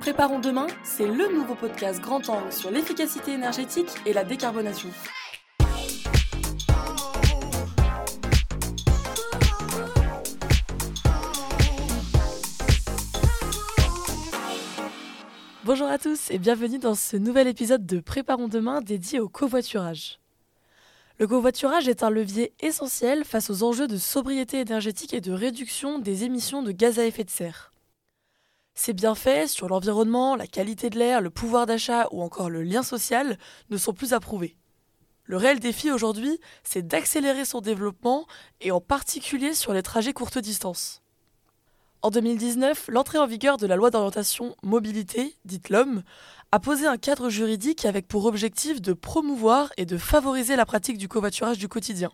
Préparons demain, c'est le nouveau podcast grand angle sur l'efficacité énergétique et la décarbonation. Bonjour à tous et bienvenue dans ce nouvel épisode de Préparons demain dédié au covoiturage. Le covoiturage est un levier essentiel face aux enjeux de sobriété énergétique et de réduction des émissions de gaz à effet de serre. Ces bienfaits sur l'environnement, la qualité de l'air, le pouvoir d'achat ou encore le lien social ne sont plus approuvés. Le réel défi aujourd'hui, c'est d'accélérer son développement et en particulier sur les trajets courte distance. En 2019, l'entrée en vigueur de la loi d'orientation mobilité, dite LOM, a posé un cadre juridique avec pour objectif de promouvoir et de favoriser la pratique du covoiturage du quotidien.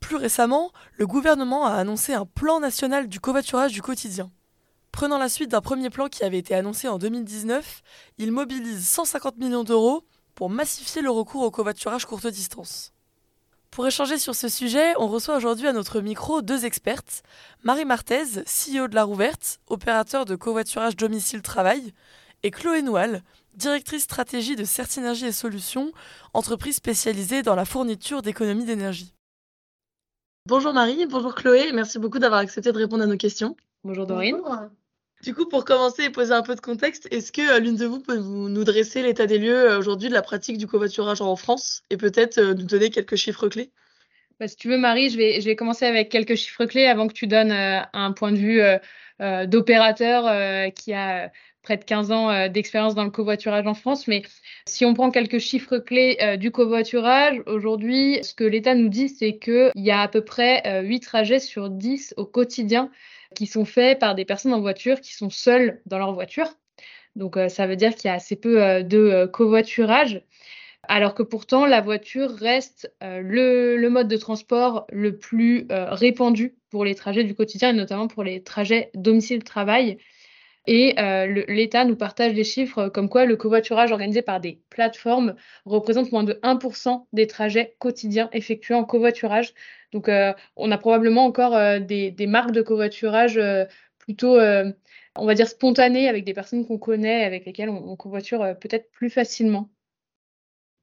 Plus récemment, le gouvernement a annoncé un plan national du covoiturage du quotidien. Prenant la suite d'un premier plan qui avait été annoncé en 2019, il mobilise 150 millions d'euros pour massifier le recours au covoiturage courte distance. Pour échanger sur ce sujet, on reçoit aujourd'hui à notre micro deux expertes. Marie Marthez, CEO de La Rouverte, opérateur de covoiturage domicile-travail, et Chloé Noual, directrice stratégie de Certinergie et Solutions, entreprise spécialisée dans la fourniture d'économies d'énergie. Bonjour Marie, bonjour Chloé, merci beaucoup d'avoir accepté de répondre à nos questions. Bonjour Dorine. Du coup, pour commencer et poser un peu de contexte, est-ce que euh, l'une de vous peut nous dresser l'état des lieux euh, aujourd'hui de la pratique du covoiturage en France et peut-être euh, nous donner quelques chiffres clés? Bah, Si tu veux, Marie, je vais, commencer avec quelques chiffres clés avant que tu donnes un point de vue d'opérateur qui a près de 15 ans d'expérience dans le covoiturage en France. Mais si on prend quelques chiffres clés du covoiturage, aujourd'hui, ce que l'État nous dit, c'est qu'il y a à peu près 8 euh, trajets sur 10 au quotidien qui sont faits par des personnes en voiture qui sont seules dans leur voiture. Donc ça veut dire qu'il y a assez peu de covoiturage. Alors que pourtant, la voiture reste le, le, mode de transport le plus répandu pour les trajets du quotidien et notamment pour les trajets domicile-travail. Et euh, l'État nous partage des chiffres comme quoi le covoiturage organisé par des plateformes représente moins de 1% des trajets quotidiens effectués en covoiturage. Donc, euh, on a probablement encore euh, des, marques de covoiturage plutôt, on va dire, spontanées avec des personnes qu'on connaît, avec lesquelles on, covoiture peut-être plus facilement.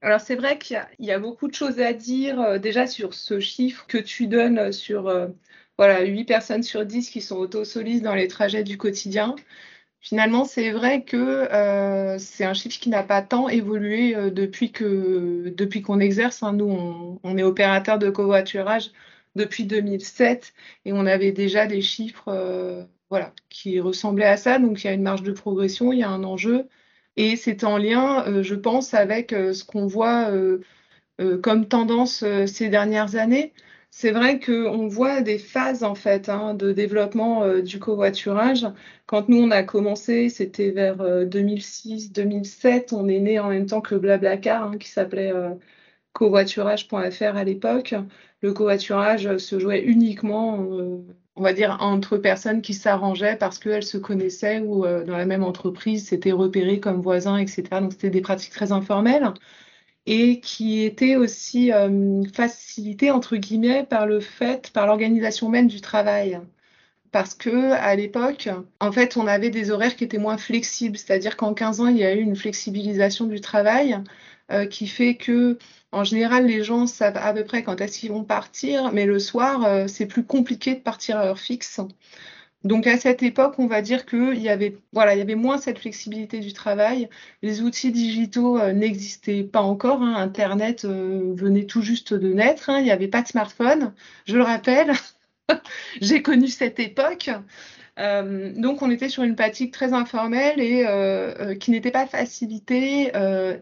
Alors c'est vrai qu'il y, a beaucoup de choses à dire déjà sur ce chiffre que tu donnes sur voilà, 8 personnes sur 10 qui sont auto-solides dans les trajets du quotidien. Finalement, c'est vrai que euh, c'est un chiffre qui n'a pas tant évolué euh, depuis que depuis qu'on exerce. Hein. Nous, on, est opérateur de covoiturage depuis 2007 et on avait déjà des chiffres euh, voilà, qui ressemblaient à ça. Donc, il y a une marge de progression, il y a un enjeu. Et c'est en lien, je pense, avec ce qu'on voit comme tendance ces dernières années c'est vrai qu'on voit des phases en fait hein, de développement euh, du covoiturage. Quand nous on a commencé, c'était vers 2006-2007. Euh, on est né en même temps que Blablacar hein, qui s'appelait euh, covoiturage.fr à l'époque. Le covoiturage se jouait uniquement, on va dire, entre personnes qui s'arrangeaient parce qu'elles se connaissaient ou dans la même entreprise, s'étaient repérées comme voisins, etc. Donc c'était des pratiques très informelles et qui était aussi euh, facilité entre guillemets par le fait, par l'organisation même du travail. Parce que à l'époque, en fait, on avait des horaires qui étaient moins flexibles. C'est-à-dire qu'en 15 ans, il y a eu une flexibilisation du travail euh, qui fait que, en général, les gens savent à peu près quand est-ce qu'ils vont partir, mais le soir, euh, c'est plus compliqué de partir à heure fixe. Donc à cette époque, on va dire qu'il y avait voilà, il y avait moins cette flexibilité du travail. Les outils digitaux euh, n'existaient pas encore. Hein. Internet euh, venait tout juste de naître. Hein. Il n'y avait pas de smartphone. Je le rappelle. J'ai connu cette époque. Euh, donc on était sur une pratique très informelle et qui n'était pas facilitée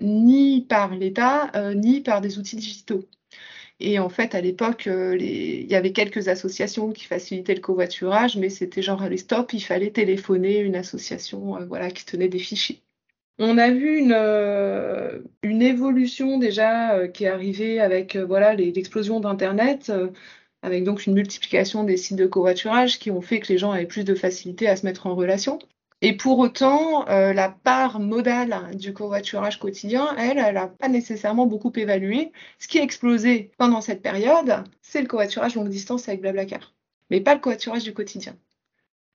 ni par l'État ni par des outils digitaux. Et en fait, à l'époque, euh, il y avait quelques associations qui facilitaient le covoiturage, mais c'était genre les stop, il fallait téléphoner une association euh, voilà, qui tenait des fichiers. On a vu une, euh, une évolution déjà qui est arrivée avec voilà l'explosion d'Internet, avec donc une multiplication des sites de covoiturage qui ont fait que les gens avaient plus de facilité à se mettre en relation. Et pour autant, euh, la part modale du covoiturage quotidien, elle, elle n'a pas nécessairement beaucoup évalué. Ce qui a explosé pendant cette période, c'est le covoiturage longue distance avec Blablacar, mais pas le covoiturage du quotidien.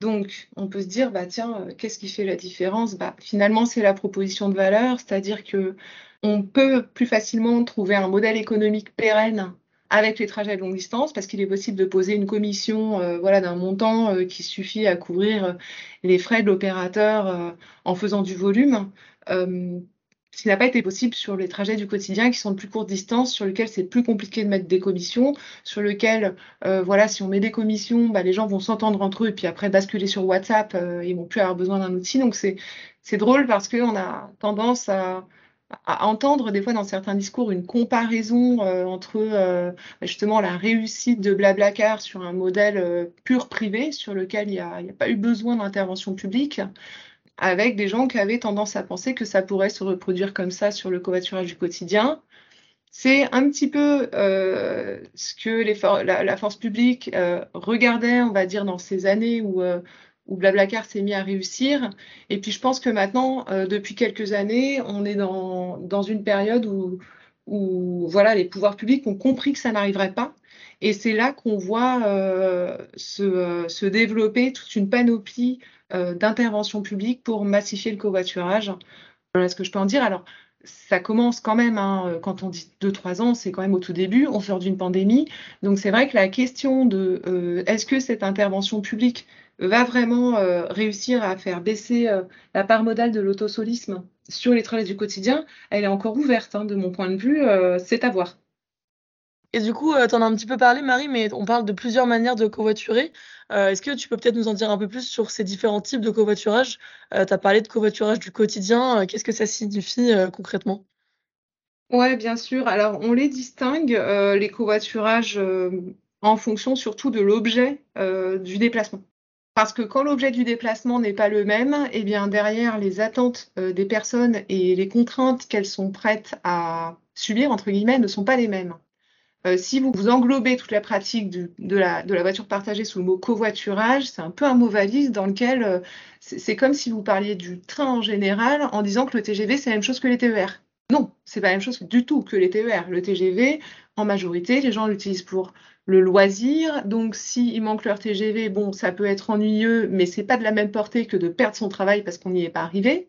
Donc, on peut se dire, bah, tiens, euh, qu'est-ce qui fait la différence? Bah, Finalement, c'est la proposition de valeur, c'est-à-dire que on peut plus facilement trouver un modèle économique pérenne avec les trajets de longue distance, parce qu'il est possible de poser une commission euh, voilà, d'un montant euh, qui suffit à couvrir les frais de l'opérateur en faisant du volume ce qui n'a pas été possible sur les trajets du quotidien qui sont de plus courte distance, sur lesquels c'est plus compliqué de mettre des commissions, sur lesquels, euh, voilà, si on met des commissions, bah, les gens vont s'entendre entre eux et puis après basculer sur WhatsApp, euh, ils vont plus avoir besoin d'un outil. Donc c'est drôle parce qu'on a tendance à, à, entendre des fois dans certains discours une comparaison euh, entre euh, justement la réussite de Blablacar sur un modèle euh, pur privé sur lequel il n'y a, pas eu besoin d'intervention publique avec des gens qui avaient tendance à penser que ça pourrait se reproduire comme ça sur le covoiturage du quotidien. C'est un petit peu ce que la, force publique regardait, on va dire, dans ces années où, où Blablacar s'est mis à réussir. Et puis je pense que maintenant, euh, depuis quelques années, on est dans, dans une période où, où voilà, les pouvoirs publics ont compris que ça n'arriverait pas. Et c'est là qu'on voit euh, se, se, développer toute une panoplie euh, d'intervention publique pour massifier le covoiturage. Voilà ce que je peux en dire. Alors, ça commence quand même, hein, euh, quand on dit 2-3 ans, c'est quand même au tout début, on sort d'une pandémie. Donc c'est vrai que la question de euh, est-ce que cette intervention publique va vraiment euh, réussir à faire baisser euh, la part modale de l'autosolisme sur les travaux du quotidien, elle est encore ouverte, hein, de mon point de vue, euh, c'est à voir. Et du coup, tu en as un petit peu parlé, Marie, mais on parle de plusieurs manières de covoiturer. Est-ce que tu peux peut-être nous en dire un peu plus sur ces différents types de covoiturage? Tu as parlé de covoiturage du quotidien. Qu'est-ce que ça signifie concrètement? Ouais, bien sûr. Alors, on les distingue, les covoiturages, en fonction surtout de l'objet du déplacement. Parce que quand l'objet du déplacement n'est pas le même, eh bien derrière les attentes des personnes et les contraintes qu'elles sont prêtes à subir, entre guillemets, ne sont pas les mêmes. Euh, si vous, englobez toute la pratique du, de, la, de, la, voiture partagée sous le mot covoiturage, c'est un peu un mot valise dans lequel euh, c'est comme si vous parliez du train en général en disant que le TGV c'est la même chose que les TER. Non, c'est pas la même chose du tout que les TER. Le TGV, en majorité, les gens l'utilisent pour le loisir. Donc, s'il manque leur TGV, bon, ça peut être ennuyeux, mais c'est pas de la même portée que de perdre son travail parce qu'on n'y est pas arrivé.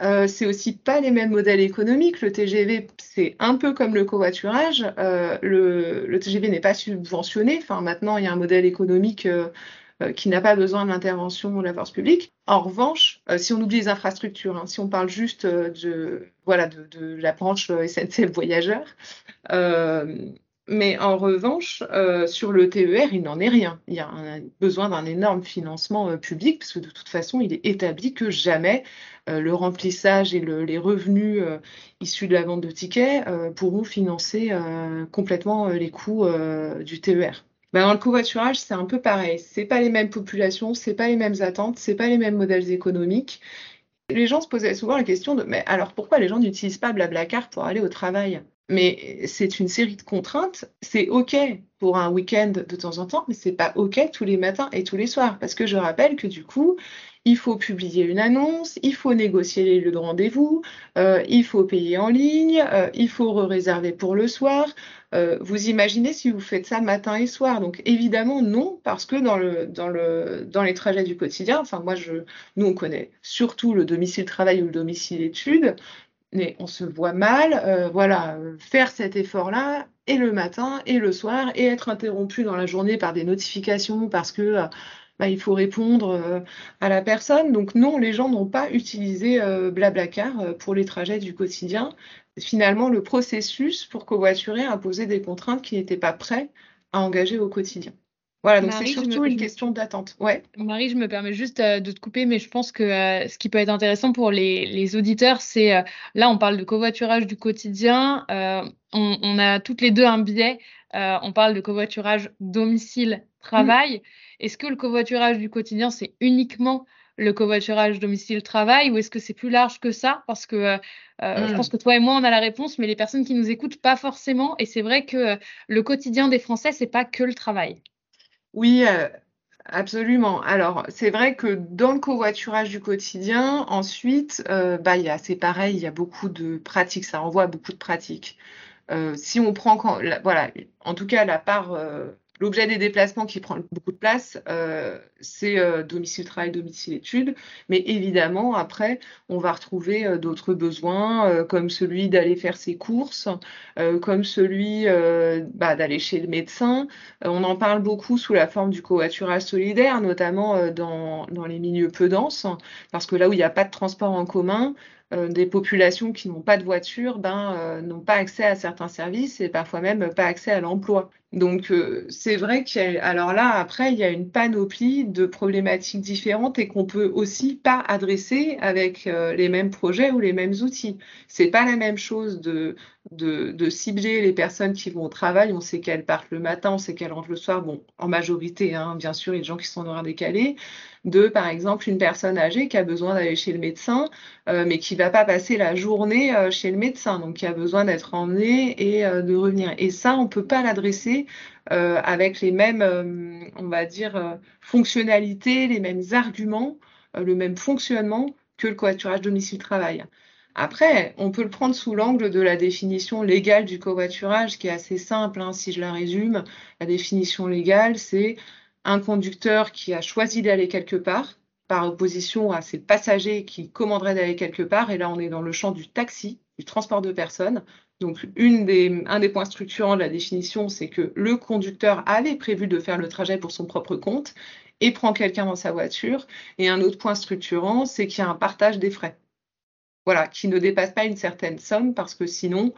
Euh, c'est aussi pas les mêmes modèles économiques. Le TGV, c'est un peu comme le covoiturage. Euh, le, TGV n'est pas subventionné. Enfin, maintenant, il y a un modèle économique euh, euh qui n'a pas besoin de l'intervention de la force publique. En revanche, si on oublie les infrastructures, hein, si on parle juste de, voilà, de, de la branche SNCF voyageurs, mais en revanche, euh, sur le TER, il n'en est rien. Il y a un, besoin d'un énorme financement euh, public, parce que de toute façon, il est établi que jamais euh, le remplissage et le, les revenus issus de la vente de tickets pourront financer complètement les coûts du TER. Ben, dans le covoiturage, c'est un peu pareil. C'est pas les mêmes populations, c'est pas les mêmes attentes, c'est pas les mêmes modèles économiques. Les gens se posaient souvent la question de mais alors pourquoi les gens n'utilisent pas Blablacar pour aller au travail? Mais c'est une série de contraintes. C'est OK pour un week-end de temps en temps, mais c'est pas OK tous les matins et tous les soirs. Parce que je rappelle que du coup, il faut publier une annonce, il faut négocier les lieux de rendez-vous, euh, il faut payer en ligne, euh, il faut réserver pour le soir. Euh, vous imaginez si vous faites ça matin et soir Donc évidemment non, parce que dans, le, dans, le, dans les trajets du quotidien, enfin moi je, nous on connaît surtout le domicile travail ou le domicile études, mais on se voit mal, euh, voilà, faire cet effort-là, et le matin, et le soir, et être interrompu dans la journée par des notifications parce que euh, bah, il faut répondre euh, à la personne. Donc non, les gens n'ont pas utilisé euh, Blablacar euh, pour les trajets du quotidien. Finalement, le processus pour covoiturer a posé des contraintes qui n'étaient pas prêts à engager au quotidien. Voilà, donc c'est surtout une question d'attente. Ouais. Marie, je me permets juste euh, de te couper, mais je pense que euh, ce qui peut être intéressant pour les, les auditeurs, c'est euh, là, on parle de covoiturage du quotidien. On, on, a toutes les deux un biais. on parle de covoiturage domicile-travail. Mmh. Est-ce que le covoiturage du quotidien, c'est uniquement le covoiturage domicile-travail ou est-ce que c'est plus large que ça? Parce que euh, mmh. je pense que toi et moi, on a la réponse, mais les personnes qui nous écoutent, pas forcément. Et c'est vrai que le quotidien des Français, c'est pas que le travail. Oui, euh, absolument. Alors, c'est vrai que dans le covoiturage du quotidien, ensuite, euh, bah, il y a, c'est pareil, il y a beaucoup de pratiques, ça renvoie à beaucoup de pratiques. Euh, si on prend, quand, voilà, en tout cas, la part, euh, l'objet des déplacements qui prend beaucoup de place, euh, c'est euh, domicile travail, domicile études. Mais évidemment, après, on va retrouver euh, d'autres besoins, comme celui d'aller faire ses courses, comme celui bah, d'aller chez le médecin. on en parle beaucoup sous la forme du covoiturage solidaire, notamment dans, dans les milieux peu denses, parce que là où il n'y a pas de transport en commun, des populations qui n'ont pas de voiture ben, n'ont pas accès à certains services et parfois même pas accès à l'emploi. Donc euh, c'est vrai qu'il alors là après il y a une panoplie de problématiques différentes et qu'on peut aussi pas adresser avec les mêmes projets ou les mêmes outils. C'est pas la même chose de, de, cibler les personnes qui vont au travail. On sait qu'elles partent le matin, on sait qu'elles rentrent le soir. Bon, en majorité, hein, bien sûr, il y a des gens qui sont en horaire décalé de, par exemple, une personne âgée qui a besoin d'aller chez le médecin, euh, mais qui va pas passer la journée euh, chez le médecin, donc qui a besoin d'être emmené et euh, de revenir. Et ça, on peut pas l'adresser avec les mêmes, on va dire, fonctionnalités, les mêmes arguments, le même fonctionnement que le covoiturage domicile-travail. Après, on peut le prendre sous l'angle de la définition légale du covoiturage, qui est assez simple, hein, si je la résume. La définition légale, c'est un conducteur qui a choisi d'aller quelque part, par opposition à ses passagers qui commanderaient d'aller quelque part. Et là, on est dans le champ du taxi, du transport de personnes. Donc, un des points structurants de la définition, c'est que le conducteur avait prévu de faire le trajet pour son propre compte et prend quelqu'un dans sa voiture. Et un autre point structurant, c'est qu'il y a un partage des frais. Voilà, qui ne dépasse pas une certaine somme parce que sinon,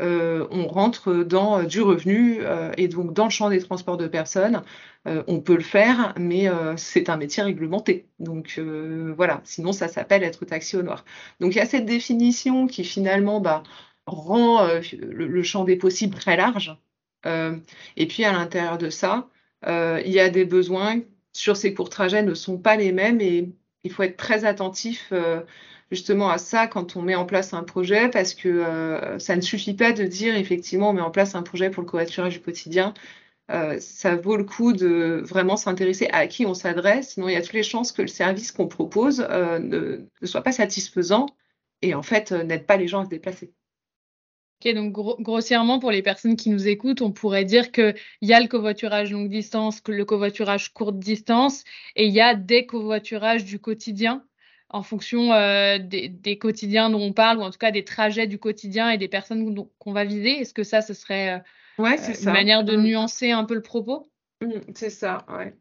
euh, on rentre dans euh, du revenu euh, et donc dans le champ des transports de personnes, on peut le faire, mais c'est un métier réglementé. Donc voilà, sinon ça s'appelle être taxi au noir. Donc il y a cette définition qui finalement bah, rend le, champ des possibles très large. et puis à l'intérieur de ça, il y a des besoins sur ces courts trajets ne sont pas les mêmes et il faut être très attentif justement à ça quand on met en place un projet, parce que euh, ça ne suffit pas de dire effectivement on met en place un projet pour le covoiturage du quotidien. Euh, ça vaut le coup de vraiment s'intéresser à qui on s'adresse, sinon il y a toutes les chances que le service qu'on propose euh, ne, soit pas satisfaisant et en fait n'aide pas les gens à se déplacer. Ok, donc grossièrement, pour les personnes qui nous écoutent, on pourrait dire qu'il y a le covoiturage longue distance, le covoiturage courte distance, et il y a des covoiturages du quotidien en fonction euh, des, quotidiens dont on parle, ou en tout cas des trajets du quotidien et des personnes qu'on va viser Est-ce que ça, ce serait euh, ouais, euh, une manière de mmh. nuancer un peu le propos? Mmh, C'est ça, ouais.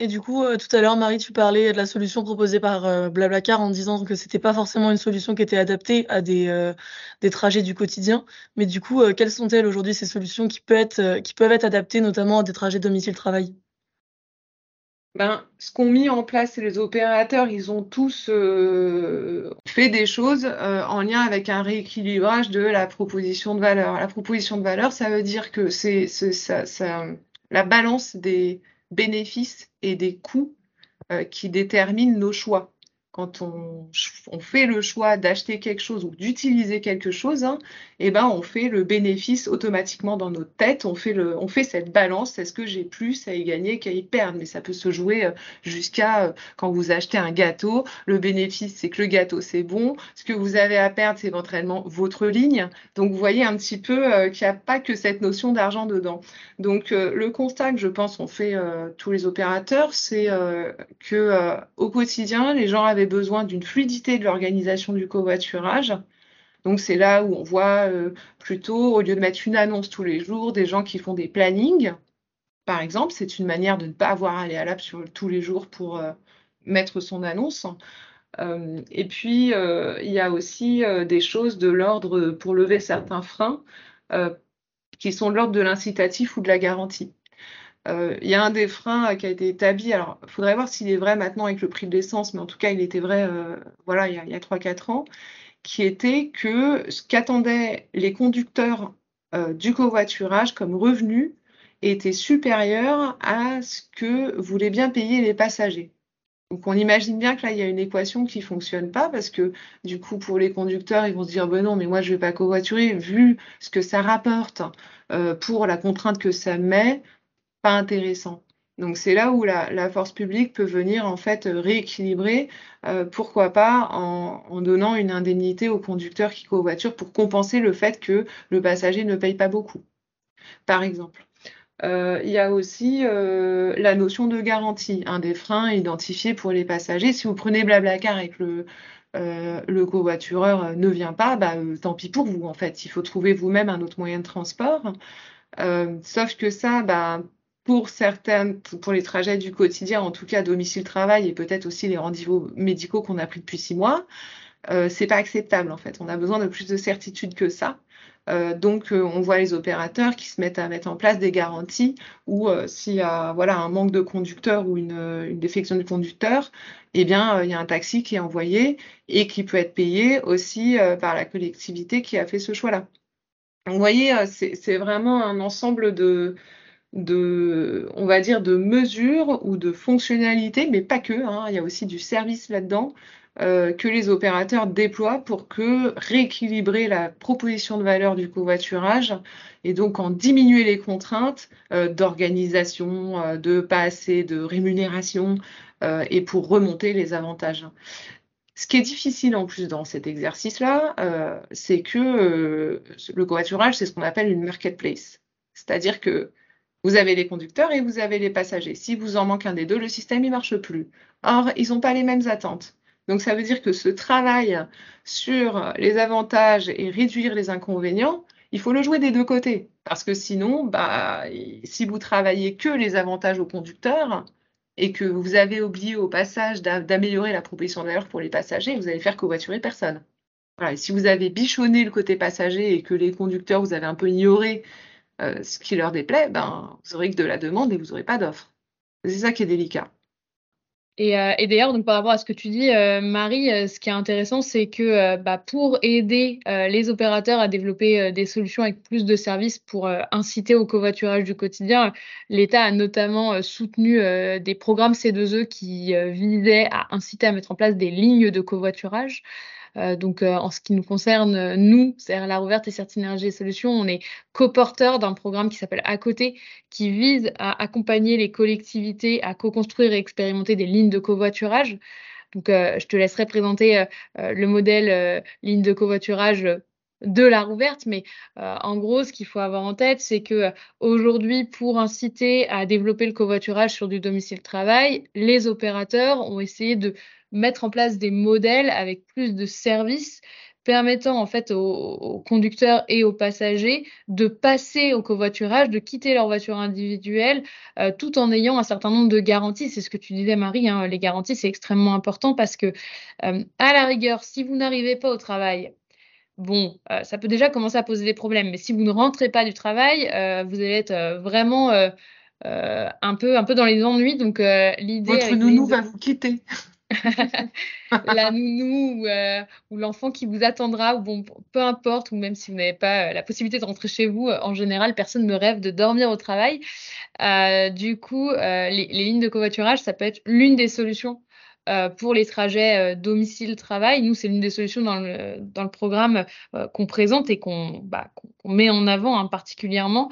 Et du coup, tout à l'heure, Marie, tu parlais de la solution proposée par Blablacar en disant que c'était pas forcément une solution qui était adaptée à des, des trajets du quotidien. Mais du coup, quelles sont-elles aujourd'hui ces solutions qui peuvent être, qui peuvent être adaptées notamment à des trajets domicile-travail? Ben, ce qu'ont mis en place les opérateurs, ils ont tous euh, fait des choses euh, en lien avec un rééquilibrage de la proposition de valeur. La proposition de valeur, ça veut dire que c'est la balance des bénéfices et des coûts euh, qui détermine nos choix quand on, fait le choix d'acheter quelque chose ou d'utiliser quelque chose, hein, eh ben on fait le bénéfice automatiquement dans notre tête. On fait, le, on fait cette balance. Est-ce que j'ai plus à y gagner qu'à y perdre? Mais ça peut se jouer euh, jusqu'à euh, quand vous achetez un gâteau. Le bénéfice, c'est que le gâteau, c'est bon. Ce que vous avez à perdre, c'est éventuellement votre ligne. Donc, vous voyez un petit peu euh, qu'il n'y a pas que cette notion d'argent dedans. Donc, le constat que je pense ont fait tous les opérateurs, c'est que au quotidien, les gens avaient besoin d'une fluidité de l'organisation du covoiturage. Donc c'est là où on voit euh, plutôt, au lieu de mettre une annonce tous les jours, des gens qui font des plannings. Par exemple, c'est une manière de ne pas avoir à aller à l'app tous les jours pour euh, mettre son annonce. Euh, et puis, il y a aussi des choses de l'ordre pour lever certains freins qui sont de l'ordre de l'incitatif ou de la garantie. Euh, il y a un des freins qui a été établi. Alors, il faudrait voir s'il est vrai maintenant avec le prix de l'essence, mais en tout cas, il était vrai euh, voilà, il y a, a 3-4 ans, qui était que ce qu'attendaient les conducteurs euh, du covoiturage comme revenu était supérieur à ce que voulaient bien payer les passagers. Donc on imagine bien que là, il y a une équation qui fonctionne pas parce que du coup, pour les conducteurs, ils vont se dire, ben non, mais moi, je vais pas covoiturer vu ce que ça rapporte pour la contrainte que ça met pas intéressant. Donc c'est là où la, force publique peut venir en fait rééquilibrer, euh, pourquoi pas en, donnant une indemnité au conducteur qui covoiture pour compenser le fait que le passager ne paye pas beaucoup, par exemple. il y a aussi la notion de garantie, un des freins identifiés pour les passagers. Si vous prenez Blablacar et que le, le covoitureur ne vient pas, bah, tant pis pour vous en fait. Il faut trouver vous-même un autre moyen de transport. sauf que ça, bah, pour certaines, pour les trajets du quotidien, en tout cas domicile-travail et peut-être aussi les rendez-vous médicaux qu'on a pris depuis six mois, euh, c'est pas acceptable en fait. On a besoin de plus de certitude que ça. Euh, donc, euh, on voit les opérateurs qui se mettent à mettre en place des garanties où s'il y a voilà, un manque de conducteur ou une, une défection du conducteur, eh bien, il y a un taxi qui est envoyé et qui peut être payé aussi par la collectivité qui a fait ce choix-là. Vous voyez, c'est vraiment un ensemble de, de, on va dire, de mesures ou de fonctionnalités, mais pas que, hein, il y a aussi du service là-dedans, euh, que les opérateurs déploient pour que rééquilibrer la proposition de valeur du covoiturage et donc en diminuer les contraintes euh, d'organisation, euh, de pas assez de rémunération et pour remonter les avantages. Ce qui est difficile en plus dans cet exercice-là, c'est que le covoiturage, c'est ce qu'on appelle une marketplace. C'est-à-dire que vous avez les conducteurs et vous avez les passagers. Si vous en manque un des deux, le système ne marche plus. Or, ils n'ont pas les mêmes attentes. Donc, ça veut dire que ce travail sur les avantages et réduire les inconvénients, il faut le jouer des deux côtés. Parce que sinon, bah, si vous travaillez que les avantages aux conducteurs et que vous avez oublié au passage d'améliorer la proposition de pour les passagers, vous allez faire covoiturer personne. Voilà, si vous avez bichonné le côté passager et que les conducteurs, vous avez un peu ignoré euh, ce qui leur déplaît, ben, vous aurez que de la demande et vous n'aurez pas d'offre. C'est ça qui est délicat. Et, euh, d'ailleurs, par rapport à ce que tu dis, euh, Marie, ce qui est intéressant, c'est que bah, pour aider les opérateurs à développer des solutions avec plus de services pour inciter au covoiturage du quotidien, l'État a notamment soutenu des programmes C2E qui visaient à inciter à mettre en place des lignes de covoiturage. Euh, donc, euh, en ce qui nous concerne, nous, c'est-à-dire la Rouverte et et Solutions, on est coporteur d'un programme qui s'appelle À côté, qui vise à accompagner les collectivités à co-construire et expérimenter des lignes de covoiturage. Donc, euh, je te laisserai présenter le modèle ligne de covoiturage de la rouverte, mais en gros, ce qu'il faut avoir en tête, c'est que aujourd'hui, pour inciter à développer le covoiturage sur du domicile travail, les opérateurs ont essayé de mettre en place des modèles avec plus de services permettant en fait aux, conducteurs et aux passagers de passer au covoiturage, de quitter leur voiture individuelle, euh, tout en ayant un certain nombre de garanties. C'est ce que tu disais, Marie. Hein, les garanties, c'est extrêmement important parce que, euh, à la rigueur, si vous n'arrivez pas au travail, bon, euh, ça peut déjà commencer à poser des problèmes. Mais si vous ne rentrez pas du travail, vous allez être vraiment un peu, un peu dans les ennuis. Donc l'idée. Votre nounou va vous quitter. la nounou euh, ou, l'enfant qui vous attendra, ou bon, peu importe, ou même si vous n'avez pas euh, la possibilité de rentrer chez vous, euh, en général, personne ne rêve de dormir au travail. du coup, les, les, lignes de covoiturage, ça peut être l'une des solutions euh, pour les trajets euh, domicile-travail. Nous, c'est l'une des solutions dans le, programme euh, qu'on présente et qu'on bah, met en avant hein, particulièrement.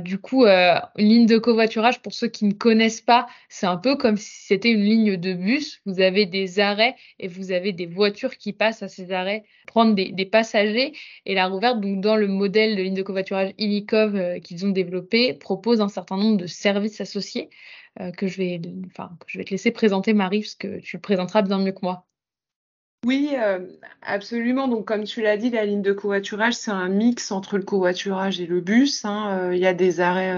du coup, une ligne de covoiturage, pour ceux qui ne connaissent pas, c'est un peu comme si c'était une ligne de bus. Vous avez des arrêts et vous avez des voitures qui passent à ces arrêts prendre des, passagers. Et la Rouverte, donc dans le modèle de ligne de covoiturage Illikov qu'ils ont développé, propose un certain nombre de services associés. Que, je vais, enfin, je vais te laisser présenter, Marie, parce tu le présenteras bien mieux que moi. Oui, euh, absolument. Donc, comme tu l'as dit, la ligne de covoiturage, c'est un mix entre le covoiturage et le bus. Hein. Euh, il y a des arrêts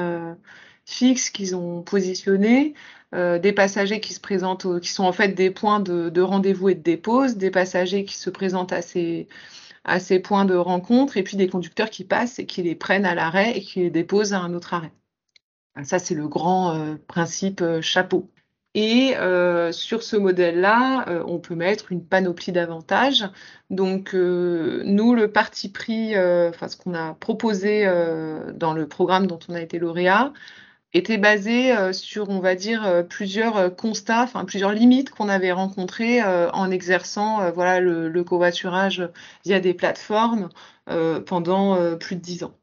fixes qu'ils ont positionnés, des passagers qui se présentent, qui sont en fait des points de, rendez-vous et de dépose, des passagers qui se présentent à ces, points de rencontre, et puis des conducteurs qui passent et qui les prennent à l'arrêt et qui les déposent à un autre arrêt. Ça, c'est le grand euh, principe euh, chapeau. Et euh, sur ce modèle-là, on peut mettre une panoplie d'avantages. Donc, nous, le parti pris, enfin, ce qu'on a proposé dans le programme dont on a été lauréat, était basé sur, on va dire, plusieurs constats, enfin, plusieurs limites qu'on avait rencontrées en exerçant voilà, le, le, covoiturage via des plateformes pendant plus de dix ans.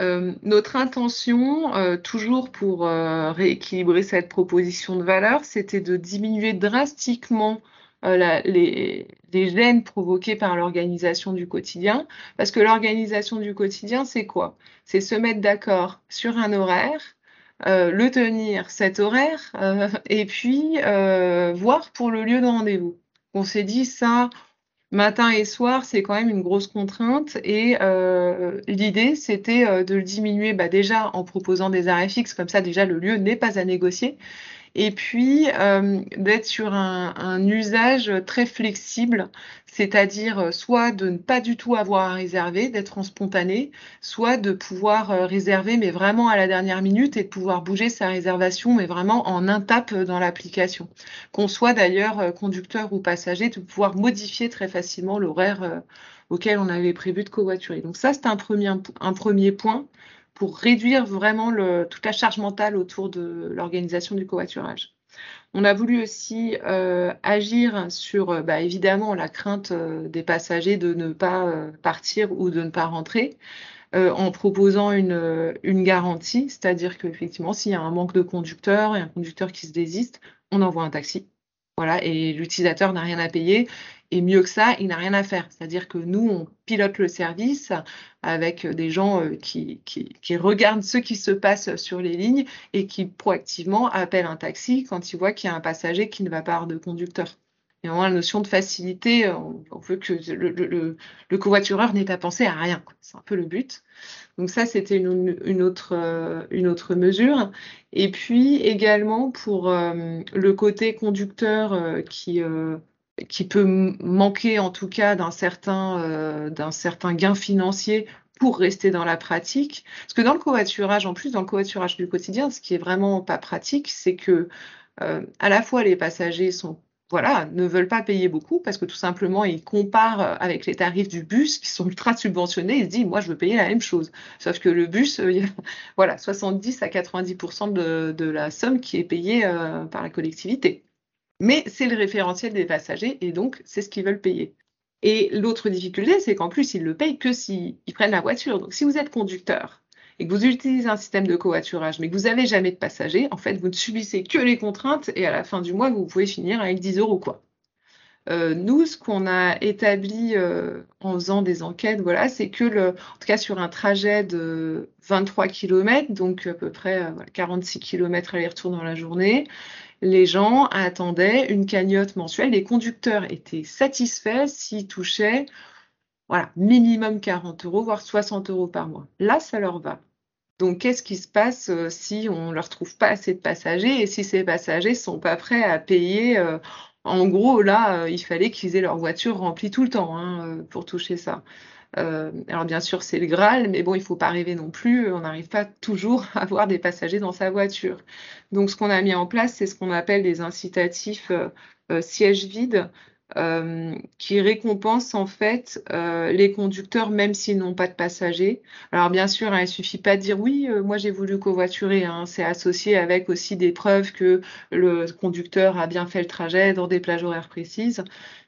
Euh, notre intention, euh, toujours pour euh, rééquilibrer cette proposition de valeur, c'était de diminuer drastiquement les, gènes provoqués par l'organisation du quotidien. Parce que l'organisation du quotidien, c'est quoi? C'est se mettre d'accord sur un horaire, le tenir cet horaire, et puis voir pour le lieu de rendez-vous. On s'est dit ça, matin et soir, c'est quand même une grosse contrainte. Et euh, l'idée, c'était euh, de le diminuer bah, déjà en proposant des arrêts fixes, comme ça déjà le lieu n'est pas à négocier et puis euh, d'être sur un, usage très flexible, c'est-à-dire euh, soit de ne pas du tout avoir à réserver, d'être en spontané, soit de pouvoir euh, réserver mais vraiment à la dernière minute et de pouvoir bouger sa réservation mais vraiment en un tap dans l'application. Qu'on soit d'ailleurs conducteur ou passager, de pouvoir modifier très facilement l'horaire auquel on avait prévu de covoiturer. Donc ça, c'est un premier point pour réduire vraiment toute la charge mentale autour de l'organisation du covoiturage. On a voulu aussi euh, agir sur, euh, bah, évidemment, la crainte euh, des passagers de ne pas partir ou de ne pas rentrer, en proposant une, une garantie, c'est-à-dire qu'effectivement, s'il y a un manque de conducteur et un conducteur qui se désiste, on envoie un taxi. Voilà, et l'utilisateur n'a rien à payer. Et mieux que ça, il n'a rien à faire. C'est-à-dire que nous, on pilote le service avec des gens euh, qui, qui, regardent ce qui se passe sur les lignes et qui proactivement appellent un taxi quand ils voient qu'il y a un passager qui ne va pas avoir de conducteur. Et vraiment, la notion de facilité, on, veut que le, le, covoitureur n'ait à penser à rien. C'est un peu le but. Donc ça, c'était une, autre, euh, une autre mesure. Et puis également pour euh, le côté conducteur qui qui peut manquer en tout cas d'un certain, euh, d'un certain gain financier pour rester dans la pratique. Parce que dans le covoiturage, en plus dans le covoiturage du quotidien, ce qui est vraiment pas pratique, c'est que euh, à la fois les passagers sont voilà, ne veulent pas payer beaucoup parce que tout simplement ils comparent avec les tarifs du bus qui sont ultra subventionnés. Ils se disent moi je veux payer la même chose. Sauf que le bus, euh, y a, voilà, 70 à 90% de, de, la somme qui est payée euh, par la collectivité mais c'est le référentiel des passagers et donc c'est ce qu'ils veulent payer. Et l'autre difficulté, c'est qu'en plus, ils le payent que s'ils prennent la voiture. Donc si vous êtes conducteur et que vous utilisez un système de covoiturage, mais que vous n'avez jamais de passagers, en fait, vous ne subissez que les contraintes et à la fin du mois, vous pouvez finir avec 10 euros. quoi. Euh, nous, ce qu'on a établi euh, en faisant des enquêtes, voilà, c'est que, le, en tout cas sur un trajet de 23 km, donc à peu près euh, 46 km aller-retour dans la journée, les gens attendaient une cagnotte mensuelle. Les conducteurs étaient satisfaits s'ils touchaient voilà, minimum 40 euros, voire 60 euros par mois. Là, ça leur va. Donc, qu'est-ce qui se passe euh, si on ne leur trouve pas assez de passagers et si ces passagers ne sont pas prêts à payer euh, En gros, là, euh, il fallait qu'ils aient leur voiture remplie tout le temps hein, pour toucher ça. Alors bien sûr, c'est le Graal, mais bon, il faut pas rêver non plus. On n'arrive pas toujours à avoir des passagers dans sa voiture. Donc, ce qu'on a mis en place, c'est ce qu'on appelle des incitatifs sièges vides. Euh, qui récompensent en fait euh, les conducteurs même s'ils n'ont pas de passagers. Alors bien sûr, hein, il suffit pas de dire oui, moi j'ai voulu covoiturer. Hein. C'est associé avec aussi des preuves que le conducteur a bien fait le trajet dans des plages horaires précises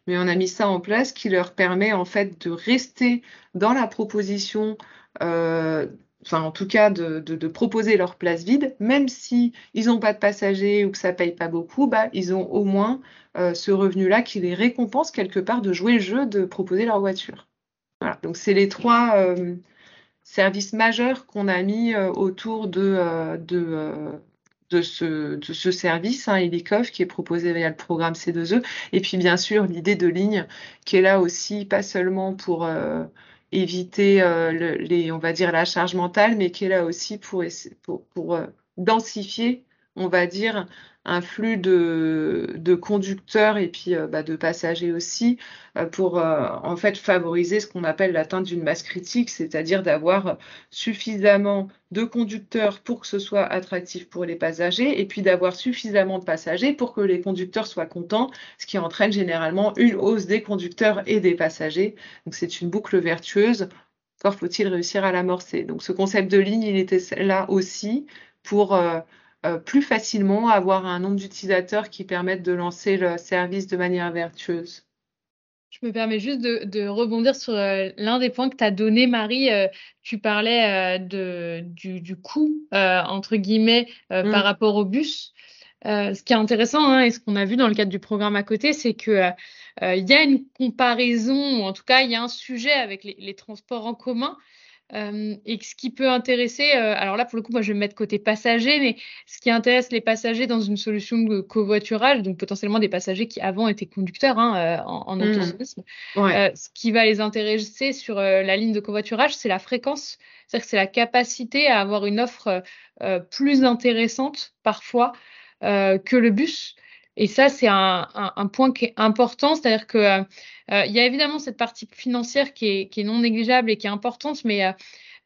mais on a mis ça en place qui leur permet en fait de rester dans la proposition, euh, enfin en tout cas de, proposer leur place vide, même si ils n'ont pas de passagers ou que ça paye pas beaucoup, bah, ils ont au moins euh, ce revenu-là qui les récompense quelque part de jouer le jeu, de proposer leur voiture. Voilà. Donc c'est les trois euh, services majeurs qu'on a mis euh, autour de, de ce, de ce service, hein, qui est proposé via le programme C2E. Et puis, bien sûr, l'idée de ligne qui est là aussi, pas seulement pour éviter euh, les, on va dire, la charge mentale, mais qui est là aussi pour, pour, pour euh, densifier, on va dire, un flux de, conducteurs et puis euh, bah, de passagers aussi euh, pour euh, en fait favoriser ce qu'on appelle l'atteinte d'une masse critique, c'est-à-dire d'avoir suffisamment de conducteurs pour que ce soit attractif pour les passagers et puis d'avoir suffisamment de passagers pour que les conducteurs soient contents, ce qui entraîne généralement une hausse des conducteurs et des passagers. Donc c'est une boucle vertueuse. Encore faut-il réussir à l'amorcer. Donc ce concept de ligne, il était là aussi pour euh, plus facilement, avoir un nombre d'utilisateurs qui permettent de lancer le service de manière vertueuse. Je me permets juste de, rebondir sur euh, l'un des points que tu as donné, Marie. Euh, tu parlais de, du, coût, entre guillemets, par mm. rapport au bus. ce qui est intéressant hein, et ce qu'on a vu dans le cadre du programme à côté, c'est qu'il il y a une comparaison, ou en tout cas, il y a un sujet avec les transports en commun Euh, et ce qui peut intéresser, euh, alors là pour le coup, moi je vais me mettre côté passager, mais ce qui intéresse les passagers dans une solution de covoiturage, donc potentiellement des passagers qui avant étaient conducteurs hein, euh, en, en mmh. ce qui va les intéresser sur la ligne de covoiturage, c'est la fréquence, c'est-à-dire que c'est la capacité à avoir une offre plus intéressante parfois que le bus. Et ça, c'est un, un, point qui est important, c'est-à-dire que euh, euh, il y a évidemment cette partie financière qui est, qui est non négligeable et qui est importante, mais euh,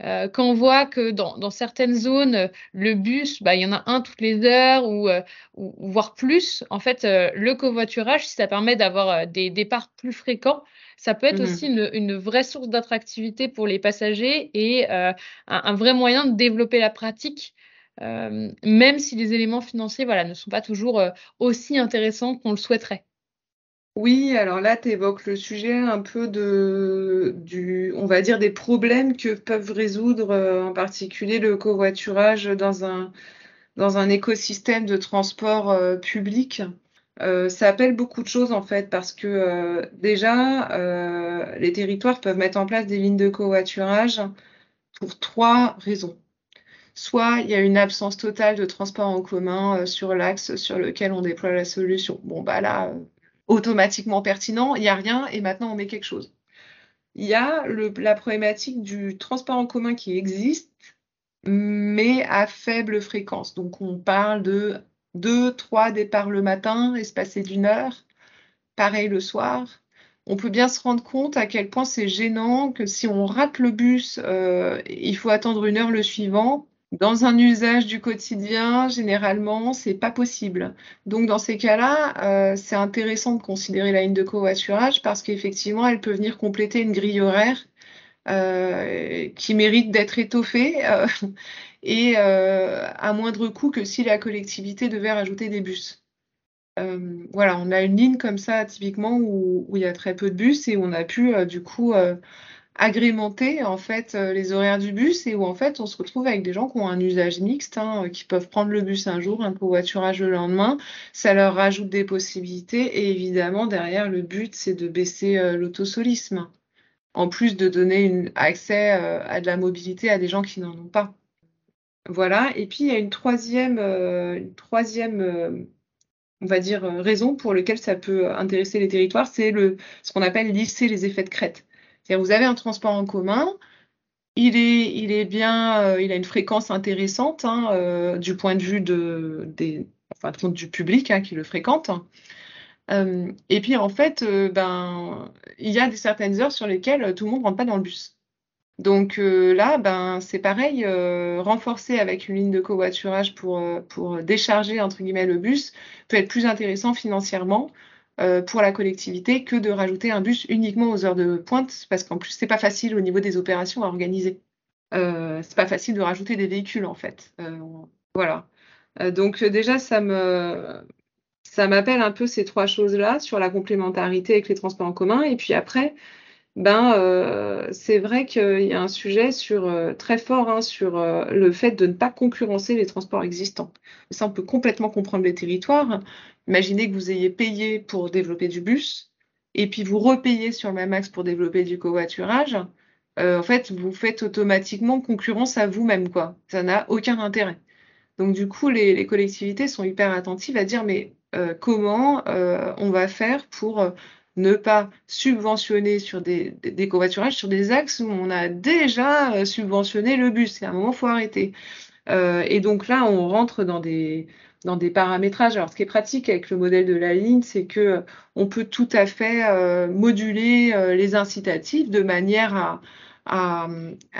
euh quand on voit que dans, dans certaines zones, le bus, bah, il y en a un toutes les heures ou, ou voire plus, en fait, le covoiturage, si ça permet d'avoir des départs plus fréquents, ça peut être mmh aussi une, une, vraie source d'attractivité pour les passagers et un, un, vrai moyen de développer la pratique euh, même si les éléments financiers voilà, ne sont pas toujours euh, aussi intéressants qu'on le souhaiterait. Oui, alors là, tu évoques le sujet un peu de, on va dire, des problèmes que peuvent résoudre euh, en particulier le covoiturage dans un, dans un écosystème de transport public. ça appelle beaucoup de choses en fait parce que déjà, les territoires peuvent mettre en place des lignes de covoiturage pour trois raisons soit il y a une absence totale de transport en commun euh, sur l'axe sur lequel on déploie la solution. Bon, bah là, euh, automatiquement pertinent, il n'y a rien et maintenant on met quelque chose. Il y a la problématique du transport en commun qui existe, mais à faible fréquence. Donc on parle de deux, trois départs le matin, espacés d'une heure, pareil le soir. On peut bien se rendre compte à quel point c'est gênant que si on rate le bus, euh, il faut attendre une heure le suivant dans un usage du quotidien, généralement, c'est pas possible. Donc, dans ces cas-là, euh, c'est intéressant de considérer la ligne de covoiturage parce qu'effectivement, elle peut venir compléter une grille horaire euh, qui mérite d'être étoffée euh, et à moindre coût que si la collectivité devait rajouter des bus. voilà, on a une ligne comme ça, typiquement, où, où, il y a très peu de bus et on a pu, du coup, agrémenter en fait euh, les horaires du bus et où en fait on se retrouve avec des gens qui ont un usage mixte, hein, euh, qui peuvent prendre le bus un jour, un covoiturage le lendemain. Ça leur rajoute des possibilités et évidemment derrière le but c'est de baisser euh, l'autosolisme, en plus de donner accès à de la mobilité à des gens qui n'en ont pas. Voilà. Et puis il y a une troisième, raison pour laquelle ça peut intéresser les territoires, c'est ce qu'on appelle lisser les effets de crête vous avez un transport en commun, il est, il est bien, euh, il a une fréquence intéressante hein, euh, du point de vue de, des, enfin, du public hein, qui le fréquente. Euh, et puis en fait, ben, il y a des certaines heures sur lesquelles tout le monde ne rentre pas dans le bus. Donc là, ben, c'est pareil, renforcer avec une ligne de covoiturage pour, pour décharger entre guillemets le bus peut être plus intéressant financièrement euh, pour la collectivité que de rajouter un bus uniquement aux heures de pointe, parce qu'en plus, c'est pas facile au niveau des opérations à organiser. Euh, c'est pas facile de rajouter des véhicules, en fait. Euh, voilà. Euh, donc, déjà, ça. Ça m'appelle un peu ces trois choses-là sur la complémentarité avec les transports en commun. Et puis après, ben, euh, c'est vrai qu'il y a un sujet sur, euh, très fort hein, sur euh, le fait de ne pas concurrencer les transports existants. Ça, on peut complètement comprendre les territoires. Imaginez que vous ayez payé pour développer du bus et puis vous repayez sur le même axe pour développer du covoiturage. en fait, vous faites automatiquement concurrence à vous-même, quoi. Ça n'a aucun intérêt. Donc, du coup, les, les, collectivités sont hyper attentives à dire, mais comment on va faire pour ne pas subventionner sur des, covoiturages sur des axes où on a déjà euh, subventionné le bus. Et à un moment, il faut arrêter. Euh, et donc là, on rentre dans des, paramétrages. Alors, ce qui est pratique avec le modèle de la ligne, c'est que euh, on peut tout à fait moduler les incitatifs de manière à,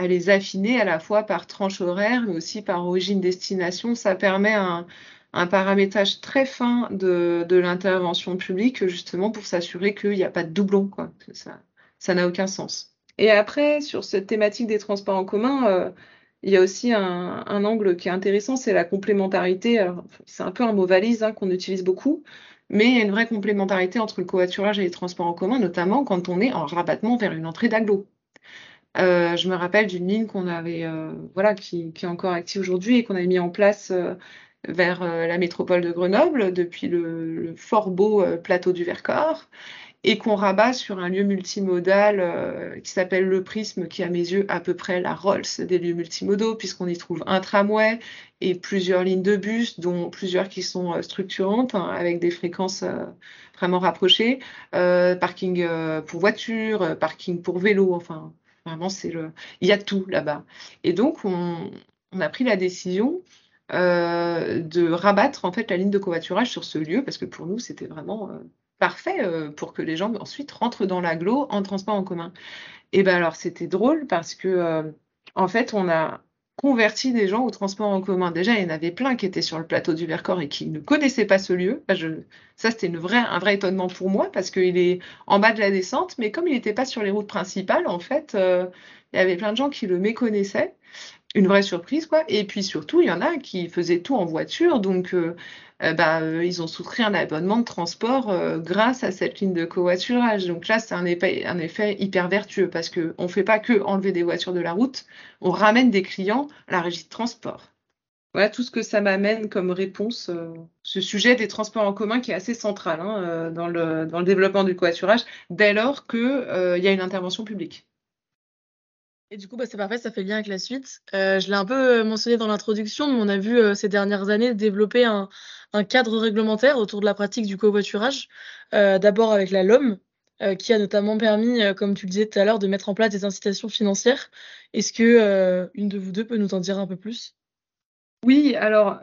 les affiner à la fois par tranche horaire, mais aussi par origine-destination. Ça permet un, un paramétrage très fin de, l'intervention publique, justement pour s'assurer qu'il n'y a pas de doublon. Quoi. Ça, ça n'a aucun sens. Et après, sur cette thématique des transports en commun, euh, il y a aussi un, angle qui est intéressant, c'est la complémentarité. C'est un peu un mot valise hein, qu'on utilise beaucoup, mais il y a une vraie complémentarité entre le covoiturage et les transports en commun, notamment quand on est en rabattement vers une entrée d'agglo. Euh, je me rappelle d'une ligne qu'on avait, euh, voilà, qui, est encore active aujourd'hui et qu'on avait mis en place vers euh, la métropole de Grenoble, depuis le, fort beau euh, plateau du Vercors. et qu'on rabat sur un lieu multimodal euh, qui s'appelle le Prisme, qui à mes yeux à peu près la Rolls des lieux multimodaux, puisqu'on y trouve un tramway et plusieurs lignes de bus, dont plusieurs qui sont structurantes, hein, avec des fréquences vraiment rapprochées, parking pour voitures, parking pour vélo, enfin vraiment c'est il y a tout là-bas. Et donc on, on a pris la décision de rabattre en fait la ligne de covoiturage sur ce lieu parce que pour nous c'était vraiment parfait euh, pour que les gens ensuite rentrent dans l'agglo en transport en commun. Et ben alors c'était drôle parce que euh, en fait on a converti des gens au transport en commun. Déjà, il y en avait plein qui étaient sur le plateau du Vercors et qui ne connaissaient pas ce lieu. je... Ça, c'était un vrai étonnement pour moi parce qu'il est en bas de la descente, mais comme il n'était pas sur les routes principales, en fait, euh, il y avait plein de gens qui le méconnaissaient une vraie surprise, quoi. Et puis surtout, il y en a qui faisaient tout en voiture, donc euh, euh, bah, euh, ils ont souscrit un abonnement de transport grâce à cette ligne de covoiturage. Donc là, c'est un effet, un hyper vertueux parce qu'on ne fait pas que enlever des voitures de la route, on ramène des clients à la régie de transport. Voilà tout ce que ça m'amène comme réponse. ce sujet des transports en commun qui est assez central hein, dans, le, dans, le, développement du covoiturage, dès lors qu'il y a une intervention publique. Et du coup, bah, c'est parfait, ça fait lien avec la suite. Euh, je l'ai un peu euh, mentionné dans l'introduction, mais on a vu euh, ces dernières années développer un, cadre réglementaire autour de la pratique du covoiturage. D'abord avec la LOM, qui a notamment permis, comme tu le disais tout à l'heure, de mettre en place des incitations financières. Est-ce que une de vous deux peut nous en dire un peu plus? Oui, alors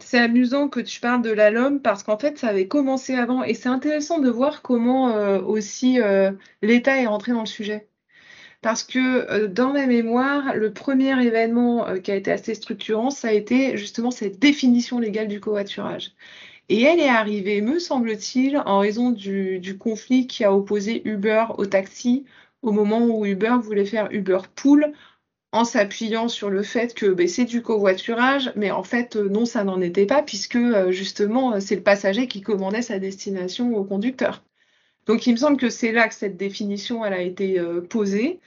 c'est amusant que tu parles de la LOM parce qu'en fait ça avait commencé avant et c'est intéressant de voir comment aussi l'État est rentré dans le sujet parce que euh, dans ma mémoire, le premier événement euh, qui a été assez structurant, ça a été justement cette définition légale du covoiturage. Et elle est arrivée, me semble-t-il, en raison du, conflit qui a opposé Uber au taxi au moment où Uber voulait faire Uber Pool en s'appuyant sur le fait que ben, c'est du covoiturage, mais en fait euh, non, ça n'en était pas, puisque justement c'est le passager qui commandait sa destination au conducteur. Donc il me semble que c'est là que cette définition a été euh, posée.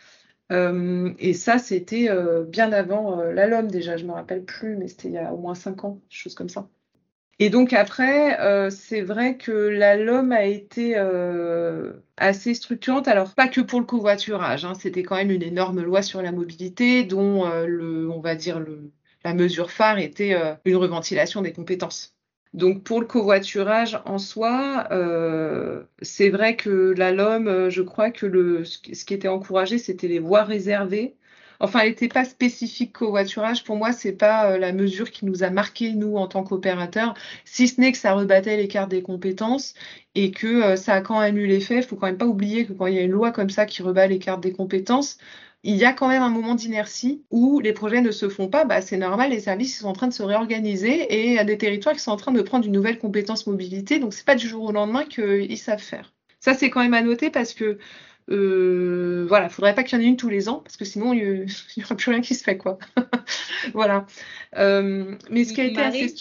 Euh, et ça, c'était euh, bien avant la LOM déjà, je ne me rappelle plus, mais c'était il y a au moins cinq ans, chose comme ça. Et donc après, c'est vrai que la LOM a été assez structurante, alors pas que pour le covoiturage, hein, c'était quand même une énorme loi sur la mobilité dont le, on va dire la mesure phare était une reventilation des compétences. Donc pour le covoiturage en soi, euh, c'est vrai que la LOM, euh, je crois que le, ce qui était encouragé, c'était les voies réservées. Enfin, elle n'était pas spécifique covoiturage. Pour moi, c'est pas euh, la mesure qui nous a marqué nous en tant qu'opérateurs, si ce n'est que ça rebattait l'écart des compétences et que ça a quand même eu l'effet. Il faut quand même pas oublier que quand il y a une loi comme ça qui rebat l'écart des compétences, il y a quand même un moment d'inertie où les projets ne se font pas. Bah, c'est normal, les services sont en train de se réorganiser et il y a des territoires qui sont en train de prendre une nouvelle compétence mobilité. Donc, c'est pas du jour au lendemain qu'ils savent faire. Ça, c'est quand même à noter parce que euh, voilà, faudrait pas qu'il y en ait une tous les ans parce que sinon il n'y aura plus rien qui se fait quoi. voilà. Euh, mais ce qui a été assez